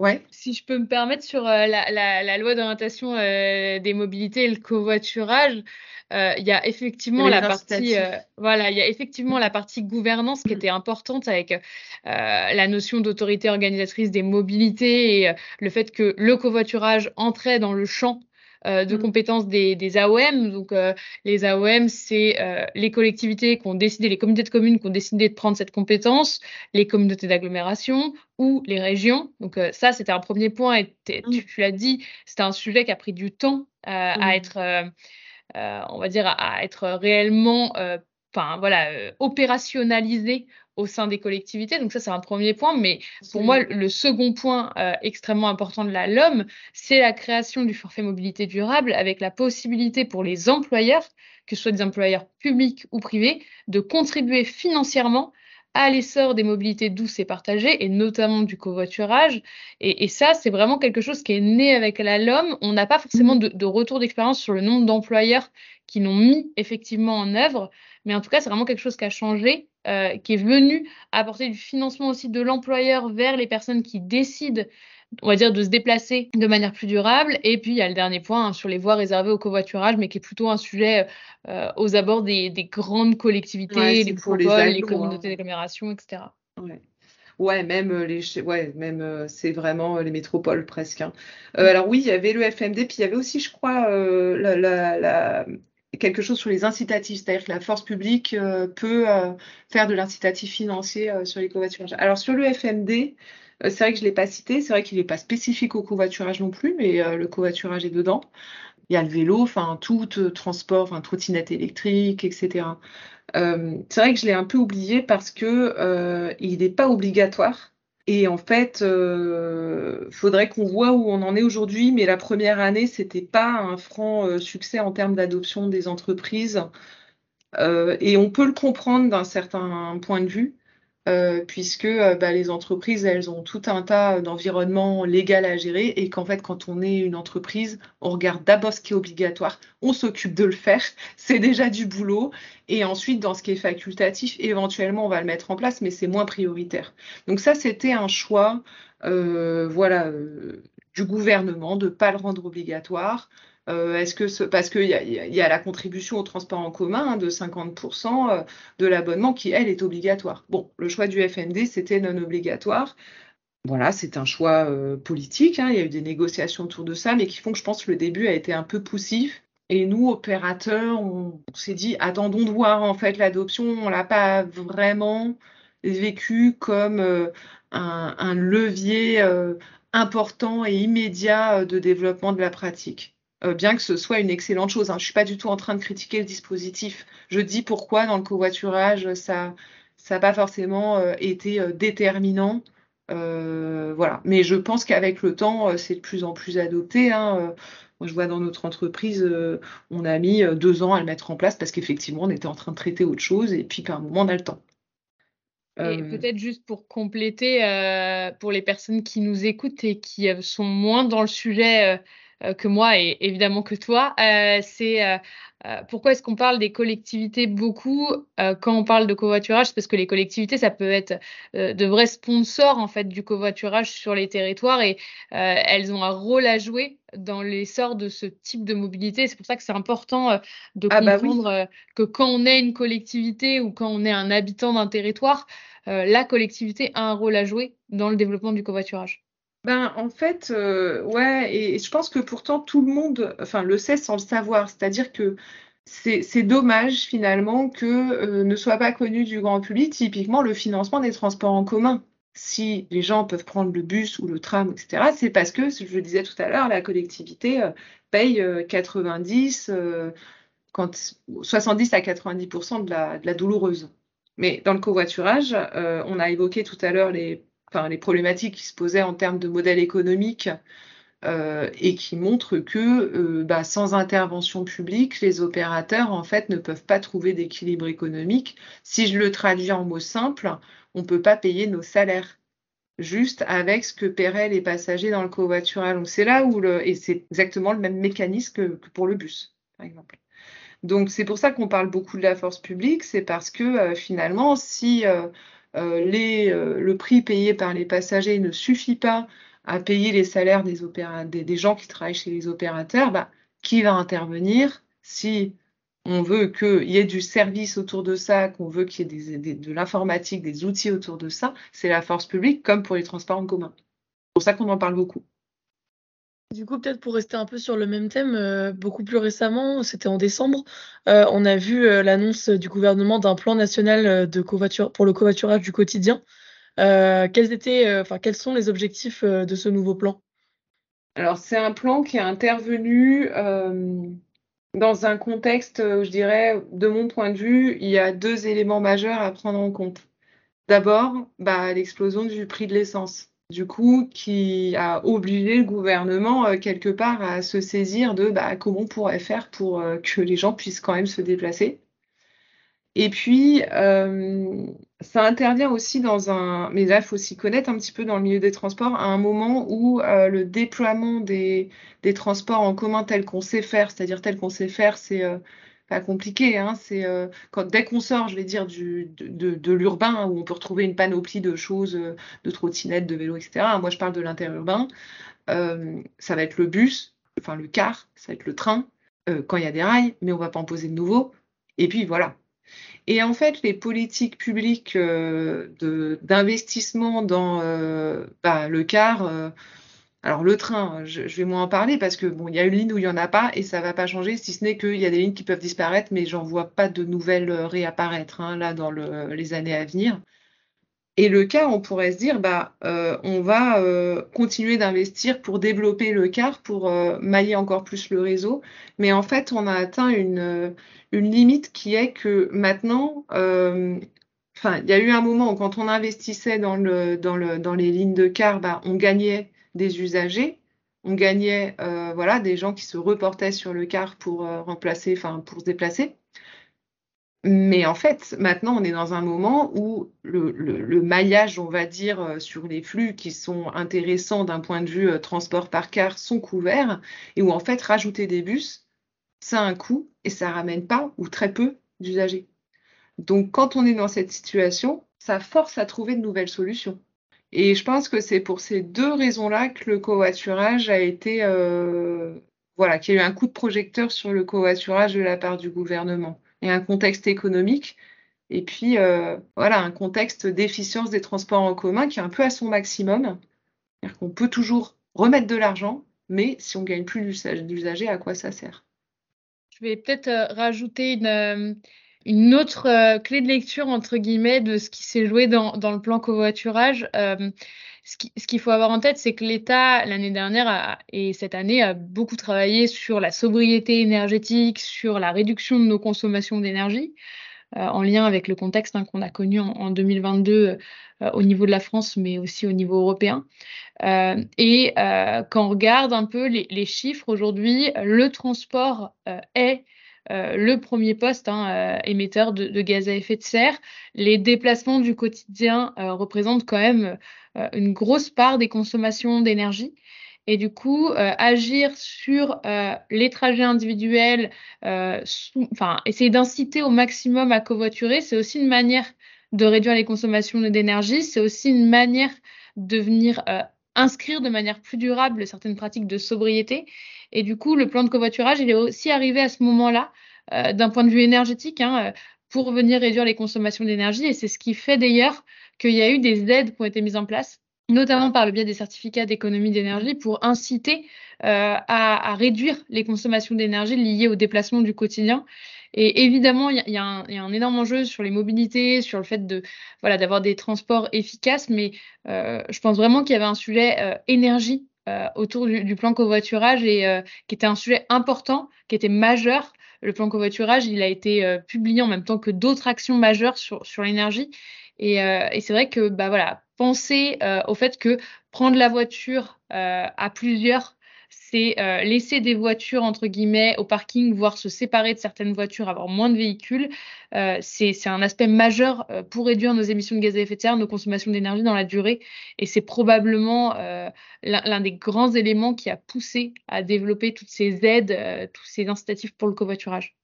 Ouais. Si je peux me permettre sur euh, la, loi d'orientation euh, des mobilités et le covoiturage, euh, il y a effectivement la partie voilà, il y a effectivement la partie gouvernance qui était importante avec la notion d'autorité organisatrice des mobilités et le fait que le covoiturage entrait dans le champ euh, de mmh. compétences des, des, AOM. Donc, euh, les AOM, c'est euh, les collectivités qui ont décidé, les communautés de communes qui ont décidé de prendre cette compétence, les communautés d'agglomération ou les régions. Donc, ça, c'était un premier point. Et mmh. tu, l'as dit, c'était un sujet qui a pris du temps à être, on va dire, à, à être réellement, enfin, voilà, opérationnalisé au sein des collectivités. Donc ça, c'est un premier point. Mais pour moi, le second point euh, extrêmement important de la LOM, c'est la création du forfait mobilité durable avec la possibilité pour les employeurs, que ce soit des employeurs publics ou privés, de contribuer financièrement à l'essor des mobilités douces et partagées, et notamment du covoiturage. Et, ça, c'est vraiment quelque chose qui est né avec la LOM. On n'a pas forcément de, retour d'expérience sur le nombre d'employeurs qui l'ont mis effectivement en œuvre, mais en tout cas, c'est vraiment quelque chose qui a changé euh, qui est venu apporter du financement aussi de l'employeur vers les personnes qui décident on va dire, de se déplacer de manière plus durable. Et puis, il y a le dernier point hein, sur les voies réservées au covoiturage, mais qui est plutôt un sujet euh, aux abords des, grandes collectivités, les, les, communautés d'agglomération, etc. Ouais, même les, ouais, même c'est vraiment les métropoles presque. Hein. alors oui, il y avait le FMD, puis il y avait aussi, je crois, la, quelque chose sur les incitatifs, c'est-à-dire que la force publique peut faire de l'incitatif financier sur les covoiturages. Alors sur le FMD, c'est vrai que je ne l'ai pas cité, c'est vrai qu'il n'est pas spécifique au covoiturage non plus, mais le covoiturage est dedans. Il y a le vélo, enfin tout transport, enfin trottinette électrique, etc. Euh, c'est vrai que je l'ai un peu oublié parce que euh, il n'est pas obligatoire. Et en fait, euh, faudrait qu'on voit où on en est aujourd'hui, mais la première année, c'était pas un franc euh, succès en termes d'adoption des entreprises. et on peut le comprendre d'un certain point de vue. Euh, puisque euh, bah, les entreprises, elles ont tout un tas d'environnements légaux à gérer et qu'en fait, quand on est une entreprise, on regarde d'abord ce qui est obligatoire, on s'occupe de le faire, c'est déjà du boulot, et ensuite, dans ce qui est facultatif, éventuellement, on va le mettre en place, mais c'est moins prioritaire. Donc ça, c'était un choix, euh, voilà, du gouvernement de ne pas le rendre obligatoire. Euh, est-ce que parce qu'il y, a la contribution au transport en commun hein, de 50% euh, de l'abonnement qui, elle, est obligatoire. Bon, le choix du FND, c'était non obligatoire. Voilà, c'est un choix euh, politique. Hein, il y a eu des négociations autour de ça, mais qui font que je pense que le début a été un peu poussif. Et nous, opérateurs, on, s'est dit, attendons de voir en fait l'adoption. On l'a pas vraiment vécu comme un, un, levier important et immédiat de développement de la pratique. Euh, bien que ce soit une excellente chose. Hein. Je ne suis pas du tout en train de critiquer le dispositif. Je dis pourquoi dans le covoiturage, ça n'a pas forcément euh, été euh, déterminant. voilà. Mais je pense qu'avec le temps, c'est de plus en plus adopté. Hein. Moi, je vois dans notre entreprise, on a mis deux ans à le mettre en place parce qu'effectivement, on était en train de traiter autre chose et puis qu'à un moment, on a le temps. Et peut-être juste pour compléter, pour les personnes qui nous écoutent et qui sont moins dans le sujet euh, que moi et évidemment que toi. Euh, c'est euh, pourquoi est-ce qu'on parle des collectivités beaucoup quand on parle de covoiturage? Parce que les collectivités, ça peut être de vrais sponsors en fait du covoiturage sur les territoires et elles ont un rôle à jouer dans l'essor de ce type de mobilité. C'est pour ça que c'est important de ah bah comprendre que quand on est une collectivité ou quand on est un habitant d'un territoire, la collectivité a un rôle à jouer dans le développement du covoiturage. Ben, en fait, euh, ouais, et, je pense que pourtant tout le monde le sait sans le savoir. C'est-à-dire que c'est dommage finalement que euh, ne soit pas connu du grand public typiquement le financement des transports en commun. Si les gens peuvent prendre le bus ou le tram, etc., c'est parce que, je le disais tout à l'heure, la collectivité euh, paye 90, quand, 70 à 90% de la, de la douloureuse. Mais dans le covoiturage, on a évoqué tout à l'heure les les problématiques qui se posaient en termes de modèle économique euh, et qui montrent que euh, bah, sans intervention publique, les opérateurs en fait ne peuvent pas trouver d'équilibre économique. Si je le traduis en mots simples, on ne peut pas payer nos salaires juste avec ce que paieraient les passagers dans le covoiturage. Donc c'est là où et c'est exactement le même mécanisme que, pour le bus, par exemple. Donc c'est pour ça qu'on parle beaucoup de la force publique, c'est parce que euh, finalement, si euh, le prix payé par les passagers ne suffit pas à payer les salaires des, des, gens qui travaillent chez les opérateurs, bah, qui va intervenir si on veut qu'il y ait du service autour de ça, qu'on veut qu'il y ait de l'informatique, des outils autour de ça, c'est la force publique comme pour les transports en commun. C'est pour ça qu'on en parle beaucoup. Du coup, peut-être pour rester un peu sur le même thème, euh, beaucoup plus récemment, c'était en décembre, euh, on a vu euh, l'annonce du gouvernement d'un plan national pour le covoiturage du quotidien. quels, étaient, enfin, quels sont les objectifs de ce nouveau plan? Alors, c'est un plan qui est intervenu dans un contexte, je dirais, de mon point de vue, il y a deux éléments majeurs à prendre en compte. D'abord, bah, l'explosion du prix de l'essence du coup, qui a obligé le gouvernement, euh, quelque part, à se saisir de bah, comment on pourrait faire pour euh, que les gens puissent quand même se déplacer. Et puis, euh, ça intervient aussi dans un... Mais là, il faut s'y connaître un petit peu dans le milieu des transports, à un moment où le déploiement des, des, transports en commun tel qu'on sait faire, c'est-à-dire tel qu'on sait faire, c'est pas compliqué. Hein, c'est euh, quand dès qu'on sort, je vais dire, du, de, l'urbain où on peut retrouver une panoplie de choses, euh, de trottinettes, de vélos, etc. Moi, je parle de l'interurbain. Euh, ça va être le bus, enfin le car, ça va être le train quand il y a des rails, mais on va pas en poser de nouveaux. Et puis voilà. Et en fait, les politiques publiques d'investissement dans bah, le car, alors le train, je, vais moins en parler parce que bon, il y a une ligne où il n'y en a pas et ça va pas changer, si ce n'est qu'il y a des lignes qui peuvent disparaître, mais j'en vois pas de nouvelles réapparaître hein, là dans les années à venir. Et le car, on pourrait se dire, bah, euh, on va euh, continuer d'investir pour développer le car, pour euh, mailler encore plus le réseau. Mais en fait, on a atteint une, limite qui est que maintenant, enfin, il y a eu un moment où quand on investissait dans les lignes de car, bah, on gagnait des usagers, on gagnait voilà, des gens qui se reportaient sur le car pour remplacer, enfin, pour se déplacer. Mais en fait, maintenant, on est dans un moment où le, maillage, on va dire, euh, sur les flux qui sont intéressants d'un point de vue euh, transport par car sont couverts et où en fait, rajouter des bus, ça a un coût et ça ramène pas ou très peu d'usagers. Donc, quand on est dans cette situation, ça force à trouver de nouvelles solutions. Et je pense que c'est pour ces deux raisons-là que le covoiturage a été, euh, voilà, qu'il y a eu un coup de projecteur sur le covoiturage de la part du gouvernement et un contexte économique. Et puis, euh, voilà, un contexte d'efficience des transports en commun qui est un peu à son maximum. C'est-à-dire qu'on peut toujours remettre de l'argent, mais si on gagne plus d'usagers, à quoi ça sert? Je vais peut-être euh, rajouter une, une autre clé de lecture, entre guillemets, de ce qui s'est joué dans, le plan covoiturage ce qu'il faut avoir en tête, c'est que l'État, l'année dernière et cette année, a beaucoup travaillé sur la sobriété énergétique, sur la réduction de nos consommations d'énergie, euh, en lien avec le contexte hein, qu'on a connu en, 2022 euh, au niveau de la France, mais aussi au niveau européen. Euh, et quand on regarde un peu les, chiffres aujourd'hui, le transport est le premier poste hein, émetteur de, gaz à effet de serre. Les déplacements du quotidien représentent quand même euh, une grosse part des consommations d'énergie. Et du coup, euh, agir sur euh, les trajets individuels, enfin, essayer d'inciter au maximum à covoiturer, c'est aussi une manière de réduire les consommations d'énergie. C'est aussi une manière de venir inscrire de manière plus durable certaines pratiques de sobriété. Et du coup, le plan de covoiturage, il est aussi arrivé à ce moment-là, d'un point de vue énergétique, hein, pour venir réduire les consommations d'énergie. Et c'est ce qui fait d'ailleurs qu'il y a eu des aides qui ont été mises en place, notamment par le biais des certificats d'économie d'énergie, pour inciter euh, à, réduire les consommations d'énergie liées au déplacement du quotidien. Et évidemment, il y, a un énorme enjeu sur les mobilités, sur le fait de voilà d'avoir des transports efficaces, mais euh, je pense vraiment qu'il y avait un sujet euh, énergie autour du, plan covoiturage et qui était un sujet important, qui était majeur. Le plan covoiturage, il a été publié en même temps que d'autres actions majeures sur, sur l'énergie. Euh, et, c'est vrai que bah voilà, penser euh, au fait que prendre la voiture euh, à plusieurs, c'est laisser des voitures entre guillemets au parking, voire se séparer de certaines voitures, avoir moins de véhicules. c'est un aspect majeur pour réduire nos émissions de gaz à effet de serre, nos consommations d'énergie dans la durée. Et c'est probablement l'un des grands éléments qui a poussé à développer toutes ces aides, tous ces incitatifs pour le covoiturage.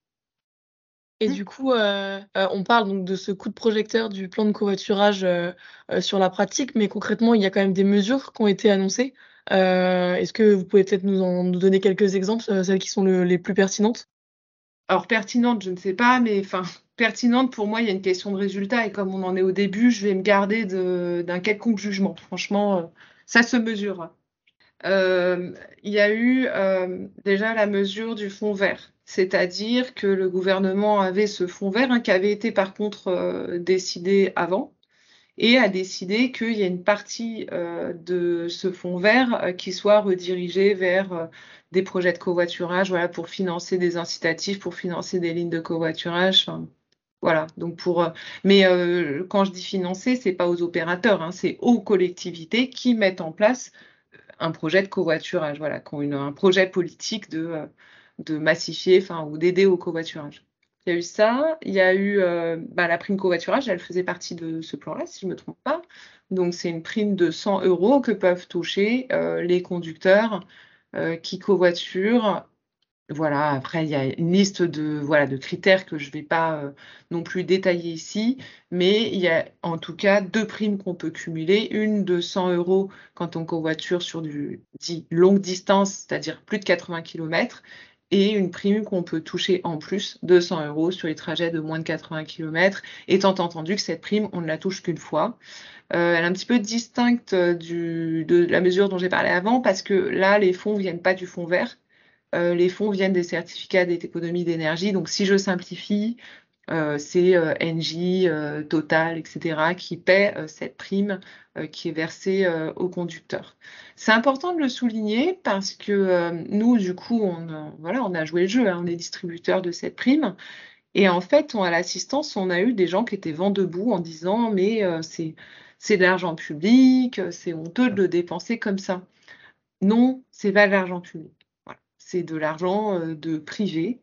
Et du coup, euh, euh, on parle donc de ce coup de projecteur du plan de covoiturage euh, sur la pratique, mais concrètement, il y a quand même des mesures qui ont été annoncées. Est-ce que vous pouvez peut-être nous en donner quelques exemples, celles qui sont les plus pertinentes? Alors pertinentes, je ne sais pas, mais enfin pertinente pour moi, il y a une question de résultat et comme on en est au début, je vais me garder d'un quelconque jugement. Franchement, ça se mesure. il y a eu déjà la mesure du fonds vert c'est-à-dire que le gouvernement avait ce fonds vert hein, qui avait été par contre euh, décidé avant et a décidé qu'il y a une partie euh, de ce fonds vert euh, qui soit redirigée vers des projets de covoiturage, voilà, pour financer des incitatifs, pour financer des lignes de covoiturage. voilà, donc pour. mais quand je dis financer, c'est pas aux opérateurs, hein, c'est aux collectivités qui mettent en place un projet de covoiturage, voilà, qui ont un projet politique de de massifier ou d'aider au covoiturage. Il y a eu ça, il y a eu euh, bah, la prime covoiturage, elle faisait partie de ce plan-là, si je ne me trompe pas. Donc c'est une prime de 100 euros que peuvent toucher euh, les conducteurs euh, qui covoiturent. Voilà, après il y a une liste de, voilà, de critères que je ne vais pas non plus détailler ici, mais il y a en tout cas deux primes qu'on peut cumuler. Une de 100 euros quand on covoiture sur du dit longue distance, c'est-à-dire plus de 80 km, et une prime qu'on peut toucher en plus, 200 euros sur les trajets de moins de 80 km, étant entendu que cette prime, on ne la touche qu'une fois. Euh, elle est un petit peu distincte du, de la mesure dont j'ai parlé avant, parce que là, les fonds viennent pas du fonds vert, euh, les fonds viennent des certificats d'économie d'énergie. Donc, si je simplifie, euh, c'est euh, Engie, euh, Total, etc., qui paient cette prime qui est versée aux conducteurs. C'est important de le souligner parce que nous, du coup, on, voilà, on a joué le jeu, hein, on est distributeur de cette prime. Et en fait, on, à l'assistance, on a eu des gens qui étaient vent debout en disant mais c'est c'est de l'argent public, c'est honteux de le dépenser comme ça. Non, c'est pas de l'argent public. Voilà. C'est de l'argent de privé.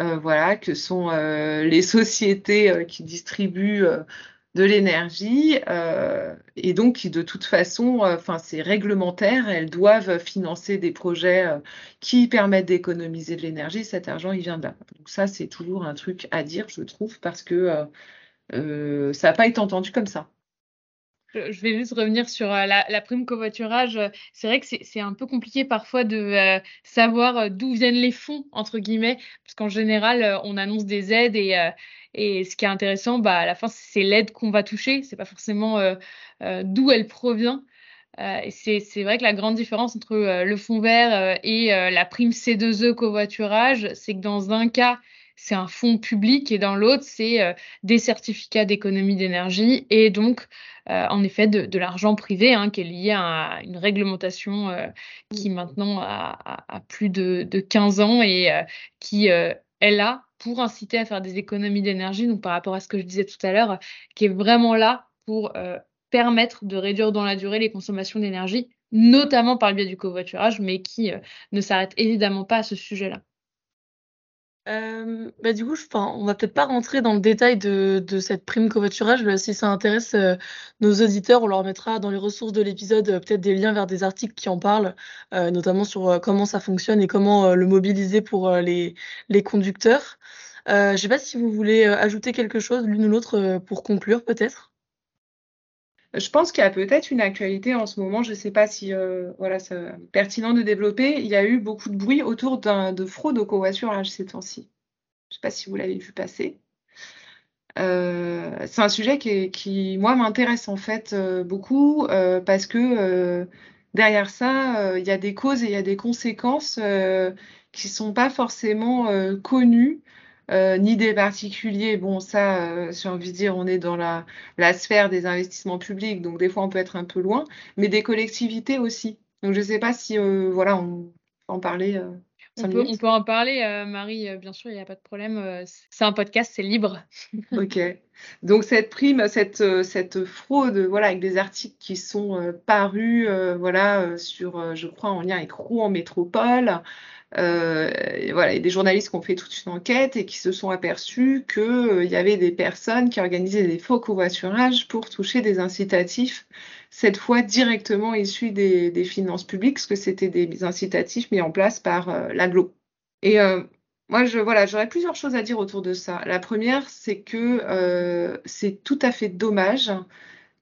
Euh, voilà, que sont euh, les sociétés euh, qui distribuent de l'énergie et donc qui de toute façon, enfin c'est réglementaire, elles doivent financer des projets qui permettent d'économiser de l'énergie. Cet argent, il vient de là. Donc ça, c'est toujours un truc à dire, je trouve, parce que ça n'a pas été entendu comme ça. Je vais juste revenir sur euh, la, prime covoiturage. C'est vrai que c'est un peu compliqué parfois de euh, savoir euh, d'où viennent les fonds, entre guillemets, parce qu'en général, on annonce des aides et, ce qui est intéressant, bah, à la fin, c'est l'aide qu'on va toucher. C'est pas forcément d'où elle provient. c'est vrai que la grande différence entre le fonds vert et la prime C2E covoiturage, c'est que dans un cas, c'est un fonds public et dans l'autre, c'est des certificats d'économie d'énergie et donc euh, en effet de, l'argent privé hein, qui est lié à une réglementation euh, qui maintenant a, plus de, 15 ans et euh, qui est là pour inciter à faire des économies d'énergie, donc par rapport à ce que je disais tout à l'heure, qui est vraiment là pour permettre de réduire dans la durée les consommations d'énergie, notamment par le biais du covoiturage, mais qui ne s'arrête évidemment pas à ce sujet-là. Euh, bah, du coup, je on va peut-être pas rentrer dans le détail de de cette prime covoiturage, si ça intéresse, euh, nos auditeurs, on leur mettra dans les ressources de l'épisode, euh, peut-être des liens vers des articles qui en parlent, notamment sur, comment ça fonctionne et comment, le mobiliser pour, les les conducteurs. je sais pas si vous voulez, ajouter quelque chose l'une ou l'autre, pour conclure peut-être? Je pense qu'il y a peut-être une actualité en ce moment, je ne sais pas si euh, voilà, c'est pertinent de développer. Il y a eu beaucoup de bruit autour de fraude au covoiturage ces temps-ci. Je ne sais pas si vous l'avez vu passer. Euh, c'est un sujet qui, moi, m'intéresse en fait euh, beaucoup parce que derrière ça, il y a des causes et il y a des conséquences qui ne sont pas forcément connues euh, ni des particuliers. Bon, ça, euh, j'ai envie de dire, on est dans la, sphère des investissements publics, donc des fois on peut être un peu loin, mais des collectivités aussi. Donc je ne sais pas si, euh, voilà, on peut en parler. On peut, on peut, en parler, Marie, bien sûr, il n'y a pas de problème. c'est un podcast, c'est libre. ok. Donc cette prime, cette, cette fraude, voilà, avec des articles qui sont parus, voilà, sur, je crois, en lien avec Rouen Métropole, euh, voilà, il y a des journalistes qui ont fait toute une enquête et qui se sont aperçus qu'il euh, y avait des personnes qui organisaient des faux covoiturages pour toucher des incitatifs, cette fois directement issus des, finances publiques, parce que c'était des incitatifs mis en place par euh, l'aglo. Et moi, je, voilà, j'aurais plusieurs choses à dire autour de ça. La première, c'est que c'est tout à fait dommage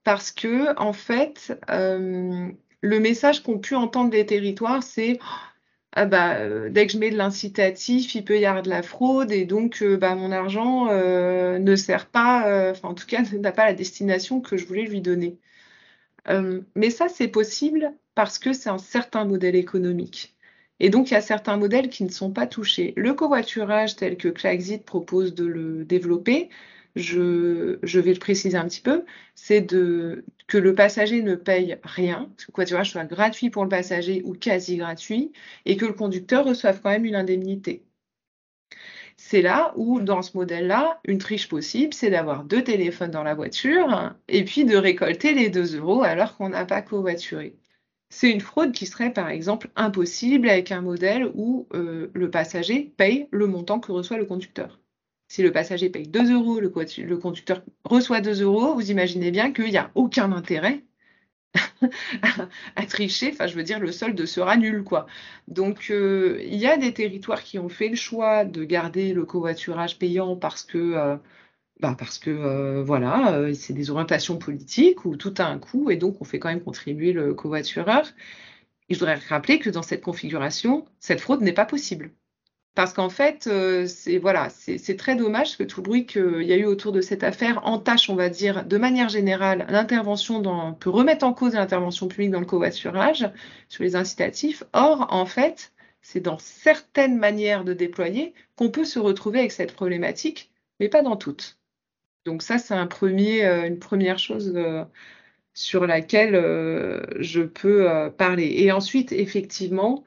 parce que, en fait, le message qu'ont pu entendre les territoires, c'est ah bah, euh, dès que je mets de l'incitatif, il peut y avoir de la fraude et donc euh, bah, mon argent euh, ne sert pas, en tout cas n'a pas la destination que je voulais lui donner. Mais ça, c'est possible parce que c'est un certain modèle économique. Et donc, il y a certains modèles qui ne sont pas touchés. Le covoiturage tel que Claxit propose de le développer, je, vais le préciser un petit peu, c'est que le passager ne paye rien, que le covoiturage soit gratuit pour le passager ou quasi gratuit, et que le conducteur reçoive quand même une indemnité. C'est là où, dans ce modèle-là, une triche possible, c'est d'avoir deux téléphones dans la voiture et puis de récolter les 2 euros alors qu'on n'a pas covoituré. C'est une fraude qui serait par exemple impossible avec un modèle où euh, le passager paye le montant que reçoit le conducteur. Si le passager paye 2 euros, le, conducteur reçoit 2 euros, vous imaginez bien qu'il n'y a aucun intérêt à, tricher. Enfin, je veux dire, le solde sera nul, quoi. Donc, euh, il y a des territoires qui ont fait le choix de garder le covoiturage payant parce que, bah parce que, euh, voilà, c'est des orientations politiques ou tout a un coût et donc on fait quand même contribuer le covoitureur. Et je voudrais rappeler que dans cette configuration, cette fraude n'est pas possible. Parce qu'en fait, euh, c'est voilà, c'est très dommage que tout le bruit qu'il y a eu autour de cette affaire entache, on va dire, de manière générale, l'intervention dans, peut remettre en cause l'intervention publique dans le covoiturage sur les incitatifs. Or, en fait, c'est dans certaines manières de déployer qu'on peut se retrouver avec cette problématique, mais pas dans toutes. Donc ça, c'est un premier, euh, une première chose euh, sur laquelle je peux parler. Et ensuite, effectivement,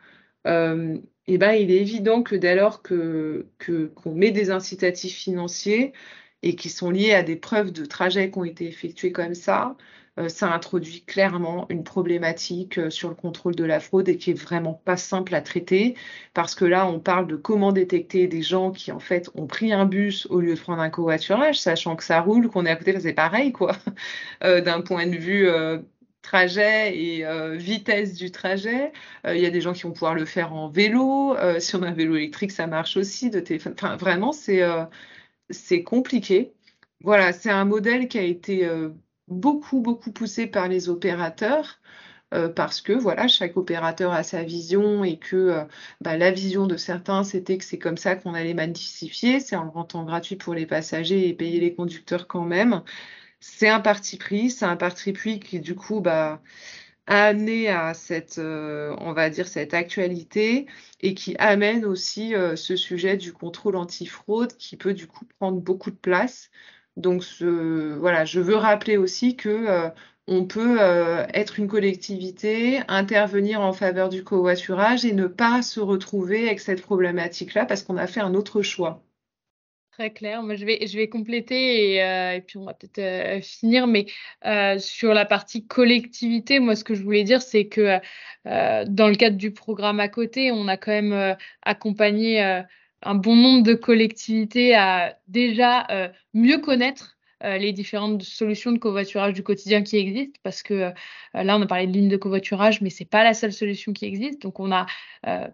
eh ben, il est évident que dès lors que, qu'on met des incitatifs financiers et qui sont liés à des preuves de trajets qui ont été effectués comme ça, euh, ça introduit clairement une problématique euh, sur le contrôle de la fraude et qui est vraiment pas simple à traiter parce que là, on parle de comment détecter des gens qui en fait ont pris un bus au lieu de prendre un covoiturage, sachant que ça roule, qu'on est à côté, c'est pareil quoi, euh, d'un point de vue trajet et vitesse du trajet. Il y a des gens qui vont pouvoir le faire en vélo. si on a un vélo électrique, ça marche aussi. De téléphone. Enfin, vraiment, c'est c'est compliqué. Voilà, c'est un modèle qui a été beaucoup, beaucoup poussé par les opérateurs. Euh, parce que voilà, chaque opérateur a sa vision et que euh, bah, la vision de certains, c'était que c'est comme ça qu'on allait massifier, c'est en le rendant gratuit pour les passagers et payer les conducteurs quand même. C'est un parti pris, c'est un parti pris qui du coup bah, a amené à cette, euh, on va dire, cette actualité et qui amène aussi ce sujet du contrôle antifraude qui peut du coup prendre beaucoup de place donc voilà, je veux rappeler aussi que euh, on peut euh, être une collectivité, intervenir en faveur du covoiturage et ne pas se retrouver avec cette problématique-là parce qu'on a fait un autre choix. Très clair. Moi, je vais, je vais compléter et, euh, puis on va peut-être finir. Mais sur la partie collectivité, moi, ce que je voulais dire, c'est que dans le cadre du programme à côté, on a quand même accompagné un bon nombre de collectivités à déjà euh, mieux connaître euh, les différentes solutions de covoiturage du quotidien qui existent, parce que euh, là, on a parlé de lignes de covoiturage, mais ce n'est pas la seule solution qui existe. Donc, on a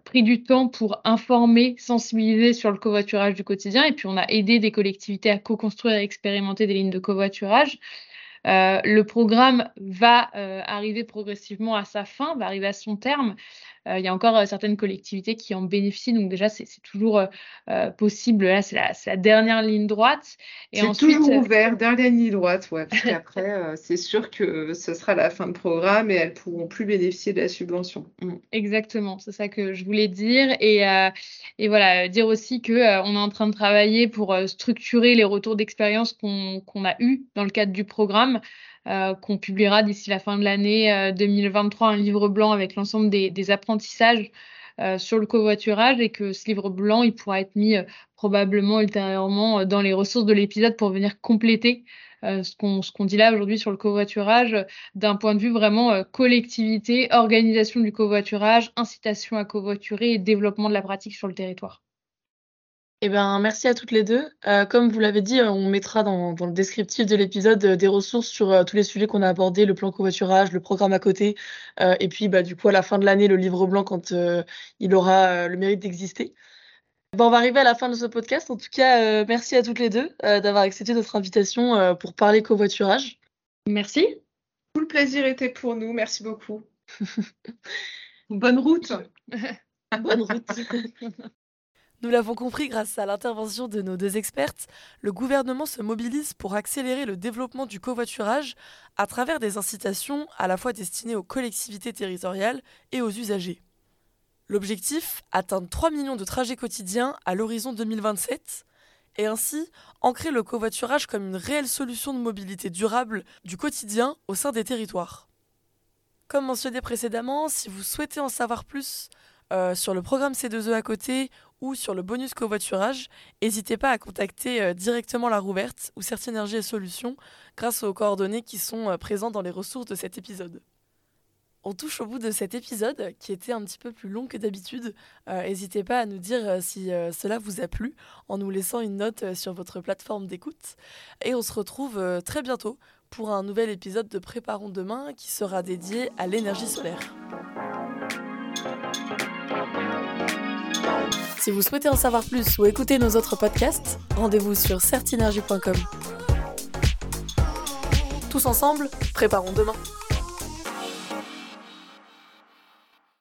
pris du temps pour informer, sensibiliser sur le covoiturage du quotidien, et puis on a aidé des collectivités à co-construire et expérimenter des lignes de covoiturage. Le programme va arriver progressivement à sa fin, va arriver à son terme. Euh, il y a encore euh, certaines collectivités qui en bénéficient. Donc déjà, c'est toujours euh, possible. Là, c'est la, dernière ligne droite. C'est toujours ouvert, dernière ligne droite, ouais. Parce qu'après, c'est sûr que ce sera la fin de programme et elles pourront plus bénéficier de la subvention. Mm. Exactement, c'est ça que je voulais dire. Et, et voilà, dire aussi qu'on on est en train de travailler pour structurer les retours d'expérience qu'on a eus dans le cadre du programme. Euh, qu'on publiera d'ici la fin de l'année 2023 euh, un livre blanc avec l'ensemble des, apprentissages euh, sur le covoiturage et que ce livre blanc, il pourra être mis probablement ultérieurement dans les ressources de l'épisode pour venir compléter ce qu'on dit là aujourd'hui sur le covoiturage d'un point de vue vraiment collectivité, organisation du covoiturage, incitation à covoiturer et développement de la pratique sur le territoire. Eh ben, merci à toutes les deux. Euh, comme vous l'avez dit, on mettra dans, le descriptif de l'épisode euh, des ressources sur euh, tous les sujets qu'on a abordés, le plan covoiturage, le programme à côté, et puis bah, du coup à la fin de l'année, le livre blanc quand il aura le mérite d'exister. on va arriver à la fin de ce podcast. En tout cas, merci à toutes les deux d'avoir accepté notre invitation pour parler covoiturage. Merci. Tout le plaisir était pour nous. Merci beaucoup. Bonne route. Bonne route. Nous l'avons compris grâce à l'intervention de nos deux expertes, le gouvernement se mobilise pour accélérer le développement du covoiturage à travers des incitations à la fois destinées aux collectivités territoriales et aux usagers. L'objectif, atteindre 3 millions de trajets quotidiens à l'horizon 2027 et ainsi ancrer le covoiturage comme une réelle solution de mobilité durable du quotidien au sein des territoires. Comme mentionné précédemment, si vous souhaitez en savoir plus euh, sur le programme C2E à côté ou sur le bonus covoiturage, n'hésitez pas à contacter euh, directement la Rouverte ou Certinergie et Solutions grâce aux coordonnées qui sont euh, présentes dans les ressources de cet épisode. On touche au bout de cet épisode qui était un petit peu plus long que d'habitude. Euh, n'hésitez pas à nous dire si cela vous a plu en nous laissant une note sur votre plateforme d'écoute. Et on se retrouve très bientôt pour un nouvel épisode de Préparons demain qui sera dédié à l'énergie solaire. Si vous souhaitez en savoir plus ou écouter nos autres podcasts, rendez-vous sur certinergie.com. Tous ensemble, préparons demain.